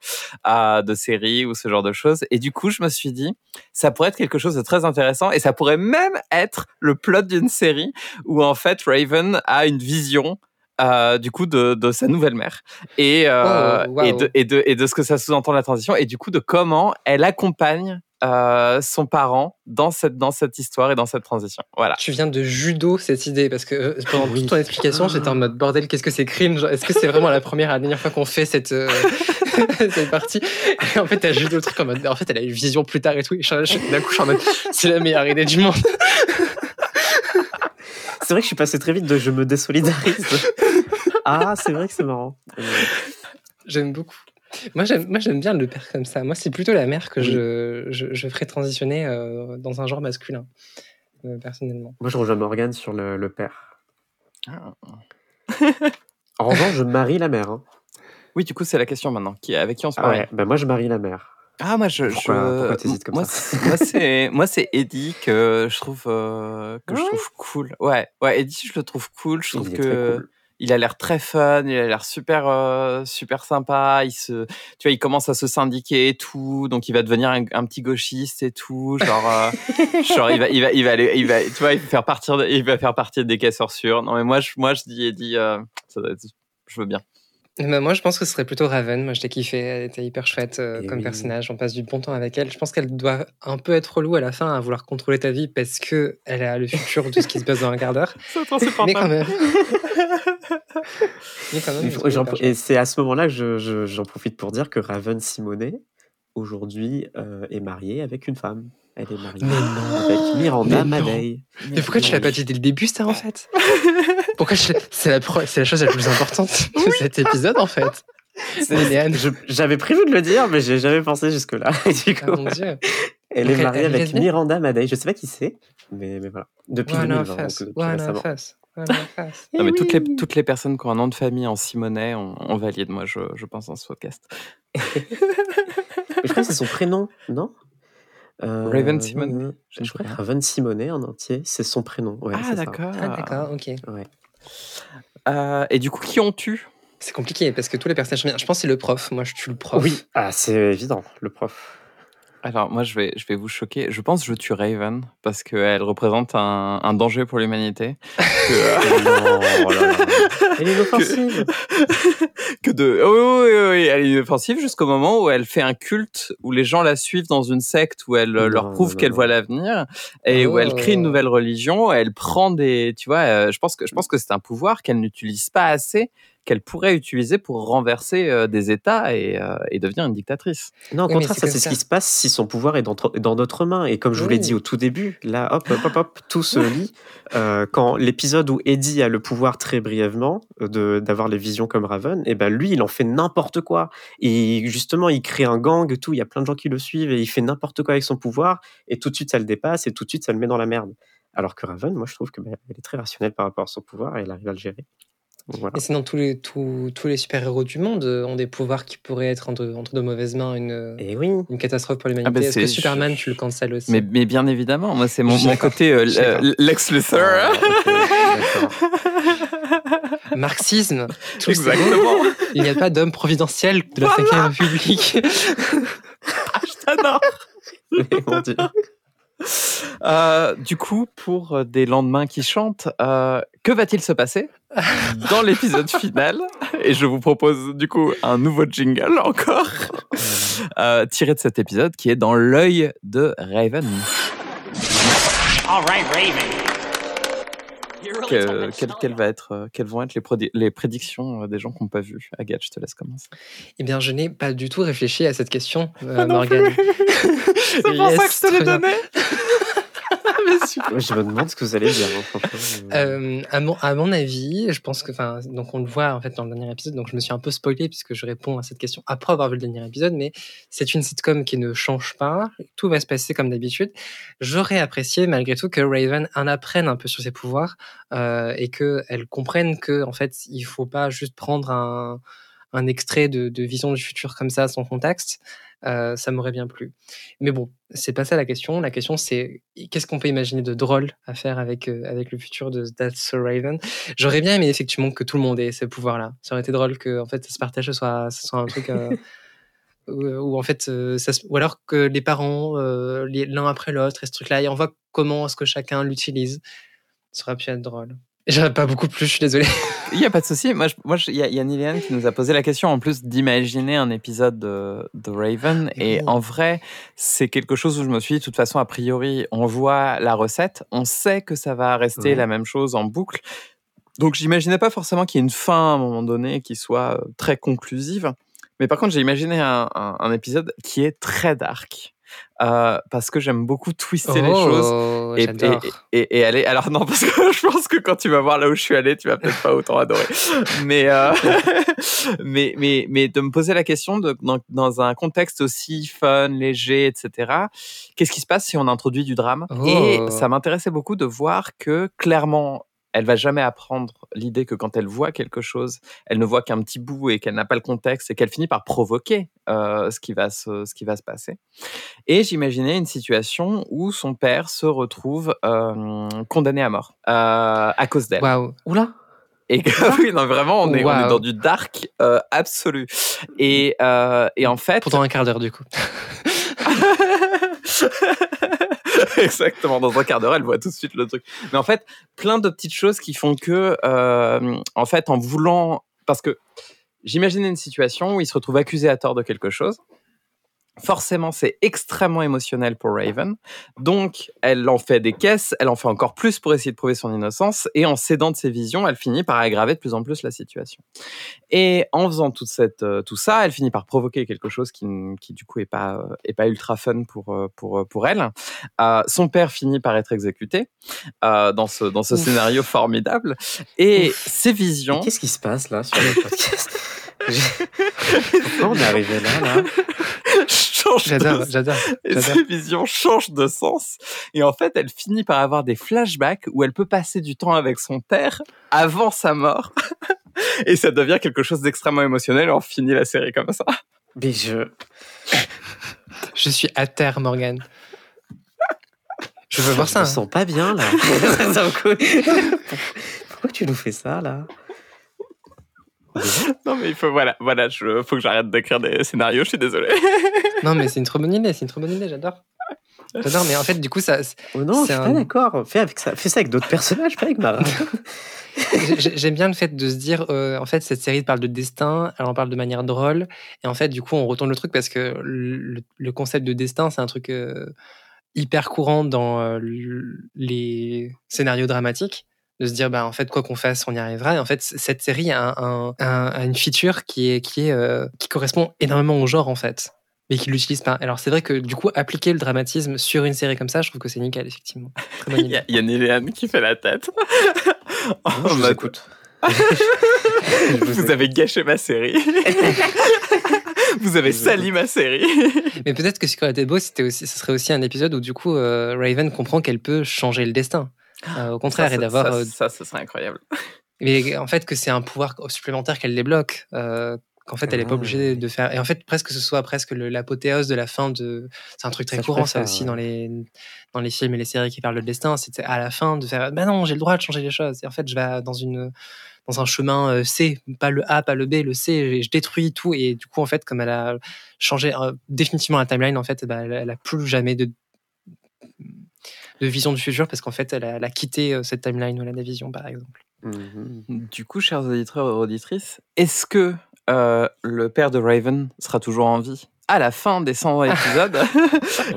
euh, de séries ou ce genre de choses. Et du coup, je me suis dit, ça pourrait être quelque chose de très intéressant et ça pourrait même être le plot d'une série où en fait Raven a une vision. euh, du coup de, de sa nouvelle mère et, euh, Oh, wow. et, de, et, de, et de ce que ça sous-entend la transition et du coup de comment elle accompagne euh, son parent dans cette, dans cette histoire et dans cette transition. Voilà. Tu viens de judo cette idée parce que euh, pendant Oui. toute ton explication, j'étais en mode bordel, qu'est-ce que c'est cringe? Est-ce que c'est vraiment la première et la dernière fois qu'on fait cette, euh, cette partie? Et en fait, t'as judo le truc en mode, en fait, elle a eu vision plus tard et tout. Et D'un coup, je suis en mode, c'est la meilleure idée du monde. C'est vrai que je suis passé très vite de je me désolidarise. ah, c'est vrai que c'est marrant. J'aime beaucoup. Moi, j'aime, moi, j'aime bien le père comme ça. Moi, c'est plutôt la mère que je, je, je ferais transitionner euh, dans un genre masculin, euh, personnellement. Moi, je rejoins Morgan sur le, le père. Ah. En revanche, je marie la mère. hein. Oui, du coup, c'est la question maintenant. Qui, avec qui on se Ah marie ouais, bah moi, je marie la mère. Ah, moi, je. Pourquoi- je... pourquoi t'hésites comme moi, ça c'est- Moi, c'est moi, c'est Eddie que je trouve euh, que je Ouais. trouve cool. Ouais, ouais, Eddie, je le trouve cool. Je trouve Il est que très cool. Il a l'air très fun, il a l'air super euh, super sympa. Il se, tu vois, il commence à se syndiquer et tout, donc il va devenir un, un petit gauchiste et tout. Genre, euh, genre, il va, il va, il va aller, il va, tu vois, il va faire partir, il va faire partie des caisseurs sûrs. Non, mais moi, je, moi, je dis Eddie, euh, ça doit être- je veux bien. Bah, moi, je pense que ce serait plutôt Raven. Moi, je l'ai kiffé. Elle était hyper chouette euh, Et comme oui. personnage. On passe du bon temps avec elle. Je pense qu'elle doit un peu être relou à la fin à vouloir contrôler ta vie parce que elle a le futur de ce qui se passe dans un quart d'heure. Mais quand même. Mais quand même. Et c'est à ce moment-là que je- je- j'en profite pour dire que Raven Simonet, aujourd'hui, euh, est mariée avec une femme. Elle est mariée Mais non. avec Miranda Mais. Madey. Mais pourquoi tu l'as pas dit dès le début, ça, en fait? Pourquoi je- C'est la, pro- c'est la chose la plus importante de cet épisode, en fait. C'est- Léane. je- J'avais prévu de le dire, mais j'ai jamais pensé jusque-là. Et du Ah, coup, mon dieu. elle Donc, est mariée avec Miranda Madey. Je sais pas qui c'est, mais, mais voilà. Depuis One 2020, of donc us. depuis One récemment. of us. One of us. Non, mais Eh toutes, les, oui. toutes les personnes qui ont un nom de famille en Simonet, on, on valide, moi, je, je pense, dans ce podcast. Mais je crois que c'est son prénom, non? Raven Simonet Je, crois. Raven Simonet en entier, c'est son prénom. Ouais, ah, d'accord. Ah, d'accord, ok. Ouais. Euh, et du coup, qui ont tu C'est compliqué parce que tous les personnages sont bien. Je pense que c'est le prof. Moi, je tue le prof. Oui, ah, c'est évident, le prof. Alors moi je vais, je vais vous choquer. Je pense que je tue Raven parce qu'elle représente un, un danger pour l'humanité. Que, Oh non, là là. Elle est inoffensive. que de... Oui, oui, oui, oui, elle est inoffensive jusqu'au moment où elle fait un culte où les gens la suivent dans une secte où elle euh, leur prouve qu'elle voit l'avenir et où elle crée une nouvelle religion. Elle prend des... Tu vois, euh, je pense que, je pense que c'est un pouvoir qu'elle n'utilise pas assez qu'elle pourrait utiliser pour renverser euh, des États et, euh, et devenir une dictatrice. Non, au Oui, contraire, c'est ça c'est ce qui se passe si son pouvoir est dans, dans notre main. Et comme je vous l'ai dit au tout début, là, hop, hop, hop, hop, tout se lie. Euh, quand l'épisode où Eddie a le pouvoir très brièvement de d'avoir les visions comme Raven, et ben lui, il en fait n'importe quoi. Et justement, il crée un gang, tout. Il y a plein de gens qui le suivent et il fait n'importe quoi avec son pouvoir. Et tout de suite, ça le dépasse et tout de suite, ça le met dans la merde. Alors que Raven, moi, je trouve que ben, elle est très rationnelle par rapport à son pouvoir et elle arrive à le gérer. Voilà. Et sinon, tous les, tous, tous les super-héros du monde euh, ont des pouvoirs qui pourraient être entre, entre de mauvaises mains une, Et oui. une catastrophe pour l'humanité. Ah bah, Est-ce que Superman, je- tu le cancelles aussi Mais, mais bien évidemment, moi c'est mon, Je mon côté euh, Je euh, Lex Luthor. Ah. Marxisme, tout. Exactement. Il n'y a pas d'homme providentiel de la Voilà. Cinquième République. J'adore. Mais mon Dieu. Euh, du coup, pour euh, des lendemains qui chantent, euh, que va-t-il se passer dans l'épisode final? Et je vous propose du coup un nouveau jingle encore, euh, tiré de cet épisode qui est dans l'œil de Raven. All right, Raven. You're really Que- told quelles, quelles va être, euh, quelles vont être les, prédictions euh, des gens qui n'ont pas vu Agathe, je te laisse commencer. Eh bien, je n'ai pas du tout réfléchi à cette question, euh, Morgane. C'est pour Yes, ça que je te l'ai très bien. donné Mais super. Ouais, je me demande ce que vous allez dire. hein, franchement. Euh, à, mon, à mon avis, je pense que, enfin, donc on le voit en fait dans le dernier épisode, donc je me suis un peu spoilé puisque je réponds à cette question après avoir vu le dernier épisode, mais c'est une sitcom qui ne change pas, tout va se passer comme d'habitude. J'aurais apprécié malgré tout que Raven en apprenne un peu sur ses pouvoirs euh, et que elle comprenne que en fait il faut pas juste prendre un, un extrait de, vision du futur comme ça sans contexte. Euh, ça m'aurait bien plu. Mais bon, c'est pas ça la question. La question, c'est qu'est-ce qu'on peut imaginer de drôle à faire avec, euh, avec le futur de That's So Raven? J'aurais bien aimé effectivement que tout le monde ait ce pouvoir-là. Ça aurait été drôle que en fait, ce partage ce soit, ce soit un truc. euh, où, en fait, ça se- ou alors que les parents, l'un après l'autre, et ce truc-là, et on voit comment est-ce que chacun l'utilise. Ça aurait pu être drôle. J'aurais pas beaucoup plus, je suis désolé. Il n'y a pas de souci. Moi, je- moi, il y a, il y a Niliane qui nous a posé la question en plus d'imaginer un épisode de, de Raven. Et en vrai, c'est quelque chose où je me suis dit, de toute façon, a priori, on voit la recette, on sait que ça va rester Ouais. la même chose en boucle. Donc, j'imaginais pas forcément qu'il y ait une fin à un moment donné qui soit euh, très conclusive. Mais par contre, j'ai imaginé un, un- un épisode qui est très dark. Euh, parce que j'aime beaucoup twister les choses. Oh, Et, et, et, et aller. Alors non, parce que je pense que quand tu vas voir là où je suis allé, tu vas peut-être pas autant adorer. Mais, euh, mais, mais, mais de me poser la question de, dans, dans un contexte aussi fun, léger, etc. Qu'est-ce qui se passe si on introduit du drame? Et Oh. ça m'intéressait beaucoup de voir que clairement. Elle va jamais apprendre l'idée que quand elle voit quelque chose, elle ne voit qu'un petit bout et qu'elle n'a pas le contexte et qu'elle finit par provoquer euh, ce qui va se, ce qui va se passer. Et j'imaginais une situation où son père se retrouve euh, condamné à mort euh, à cause d'elle. Waouh. Oula Et que, oui, non, vraiment, on est, on est dans du dark euh, absolu. Et, euh, et en fait. Pendant un quart d'heure, du coup. Exactement, dans un quart d'heure, elle voit tout de suite le truc. Mais en fait, plein de petites choses qui font que, euh, en fait, en voulant. Parce que j'imaginais une situation où il se retrouve accusé à tort de quelque chose. Forcément, c'est extrêmement émotionnel pour Raven. Donc, elle en fait des caisses, elle en fait encore plus pour essayer de prouver son innocence. Et en cédant de ses visions, elle finit par aggraver de plus en plus la situation. Et en faisant toute cette, euh, tout ça, elle finit par provoquer quelque chose qui, qui du coup, est pas, euh, est pas ultra fun pour, euh, pour, pour elle. Son père finit par être exécuté dans ce, dans ce Ouf. scénario formidable. Et ses visions. Qu'est-ce qui se passe là sur le podcast? Pourquoi on est arrivé là, là? Changent de J'adore, j'adore. Et j'adore. ses visions changent de sens. Et en fait, elle finit par avoir des flashbacks où elle peut passer du temps avec son père avant sa mort. Et ça devient quelque chose d'extrêmement émotionnel et on finit la série comme ça. Mais je. Je suis à terre, Morgane. Je veux voir je ça. me hein. sens pas bien là. Pourquoi tu nous fais ça là? Non, mais il faut, voilà, voilà, je, faut que j'arrête d'écrire des scénarios, je suis désolé. Non, mais c'est une trop bonne idée, c'est une trop bonne idée, j'adore. J'adore, mais en fait, du coup, ça, Oh non, je C'est suis un- pas d'accord. Fais, avec ça, fais ça avec d'autres personnages, pas avec Mara. J'ai- J'aime bien le fait de se dire, euh, en fait, cette série parle de destin, elle en parle de manière drôle, et en fait, du coup, on retourne le truc parce que le, le concept de destin, c'est un truc euh, hyper courant dans euh, les scénarios dramatiques, de se dire, bah, en fait, quoi qu'on fasse, on y arrivera. Et en fait, cette série a, un- un- a une feature qui est qui est euh, qui correspond énormément au genre, en fait, mais qui l'utilise pas. Alors, c'est vrai que du coup, appliquer le dramatisme sur une série comme ça, je trouve que c'est nickel, effectivement. Il y, y a Néléane qui fait la tête. En je vous écoute. Vous avez gâché ma série. Vous avez sali ma série. Mais peut-être que ce qui aurait été beau, c'était aussi, ce serait aussi un épisode où du coup euh, Raven comprend qu'elle peut changer le destin. Euh, au contraire, ça, et d'avoir. ça, euh, ça, ce serait incroyable. mais en fait, que c'est un pouvoir supplémentaire qu'elle débloque. euh, qu'en fait, elle n'est pas Ah. obligée de faire. Et en fait, presque que ce soit presque l'apothéose de la fin de. C'est un truc très Ça, courant, ça aussi, ouais. dans les, dans les films et les séries qui parlent de destin. C'était à la fin de faire. Bah non, j'ai le droit de changer les choses. Et en fait, je vais dans une dans un chemin C, pas le A, pas le B, le C, et je détruis tout. Et du coup, en fait, comme elle a changé euh, définitivement la timeline, en fait, bah, elle, elle a plus jamais de, de vision du futur parce qu'en fait, elle a, elle a quitté euh, cette timeline où elle a des visions, par exemple. Mhm. Du coup, chers auditeurs et auditrices, est-ce que euh, le père de Raven sera toujours en vie à la fin des 100 épisodes?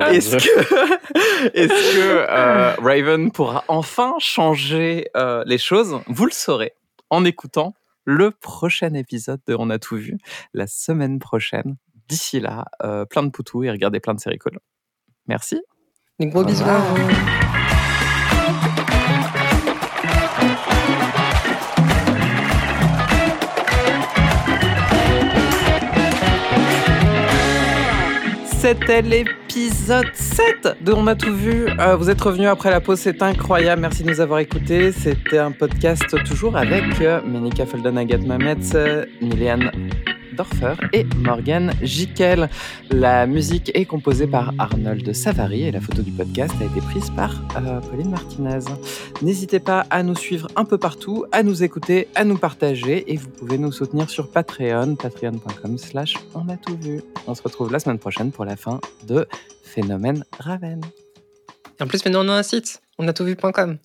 Est-ce que, est que euh, Raven pourra enfin changer euh, les choses? Vous le saurez en écoutant le prochain épisode de On a tout vu la semaine prochaine. D'ici là, euh, plein de poutous et regardez plein de séries cool. Merci. Des gros bisous. C'était l'épisode 7 de On a tout vu. Euh, vous êtes revenus après la pause, c'est incroyable. Merci de nous avoir écoutés. C'était un podcast toujours avec euh, Ménika Felden, Agathe Mametz, euh, Niléane Dorfer et Morgan Jikel. La musique est composée par Arnold Savary et la photo du podcast a été prise par euh, Pauline Martinez. N'hésitez pas à nous suivre un peu partout, à nous écouter, à nous partager et vous pouvez nous soutenir sur Patreon, patreon.com slash on a tout vu. On se retrouve la semaine prochaine pour la fin de Phénomène Raven. Et en plus, maintenant, on a un site, on a tout vu.com.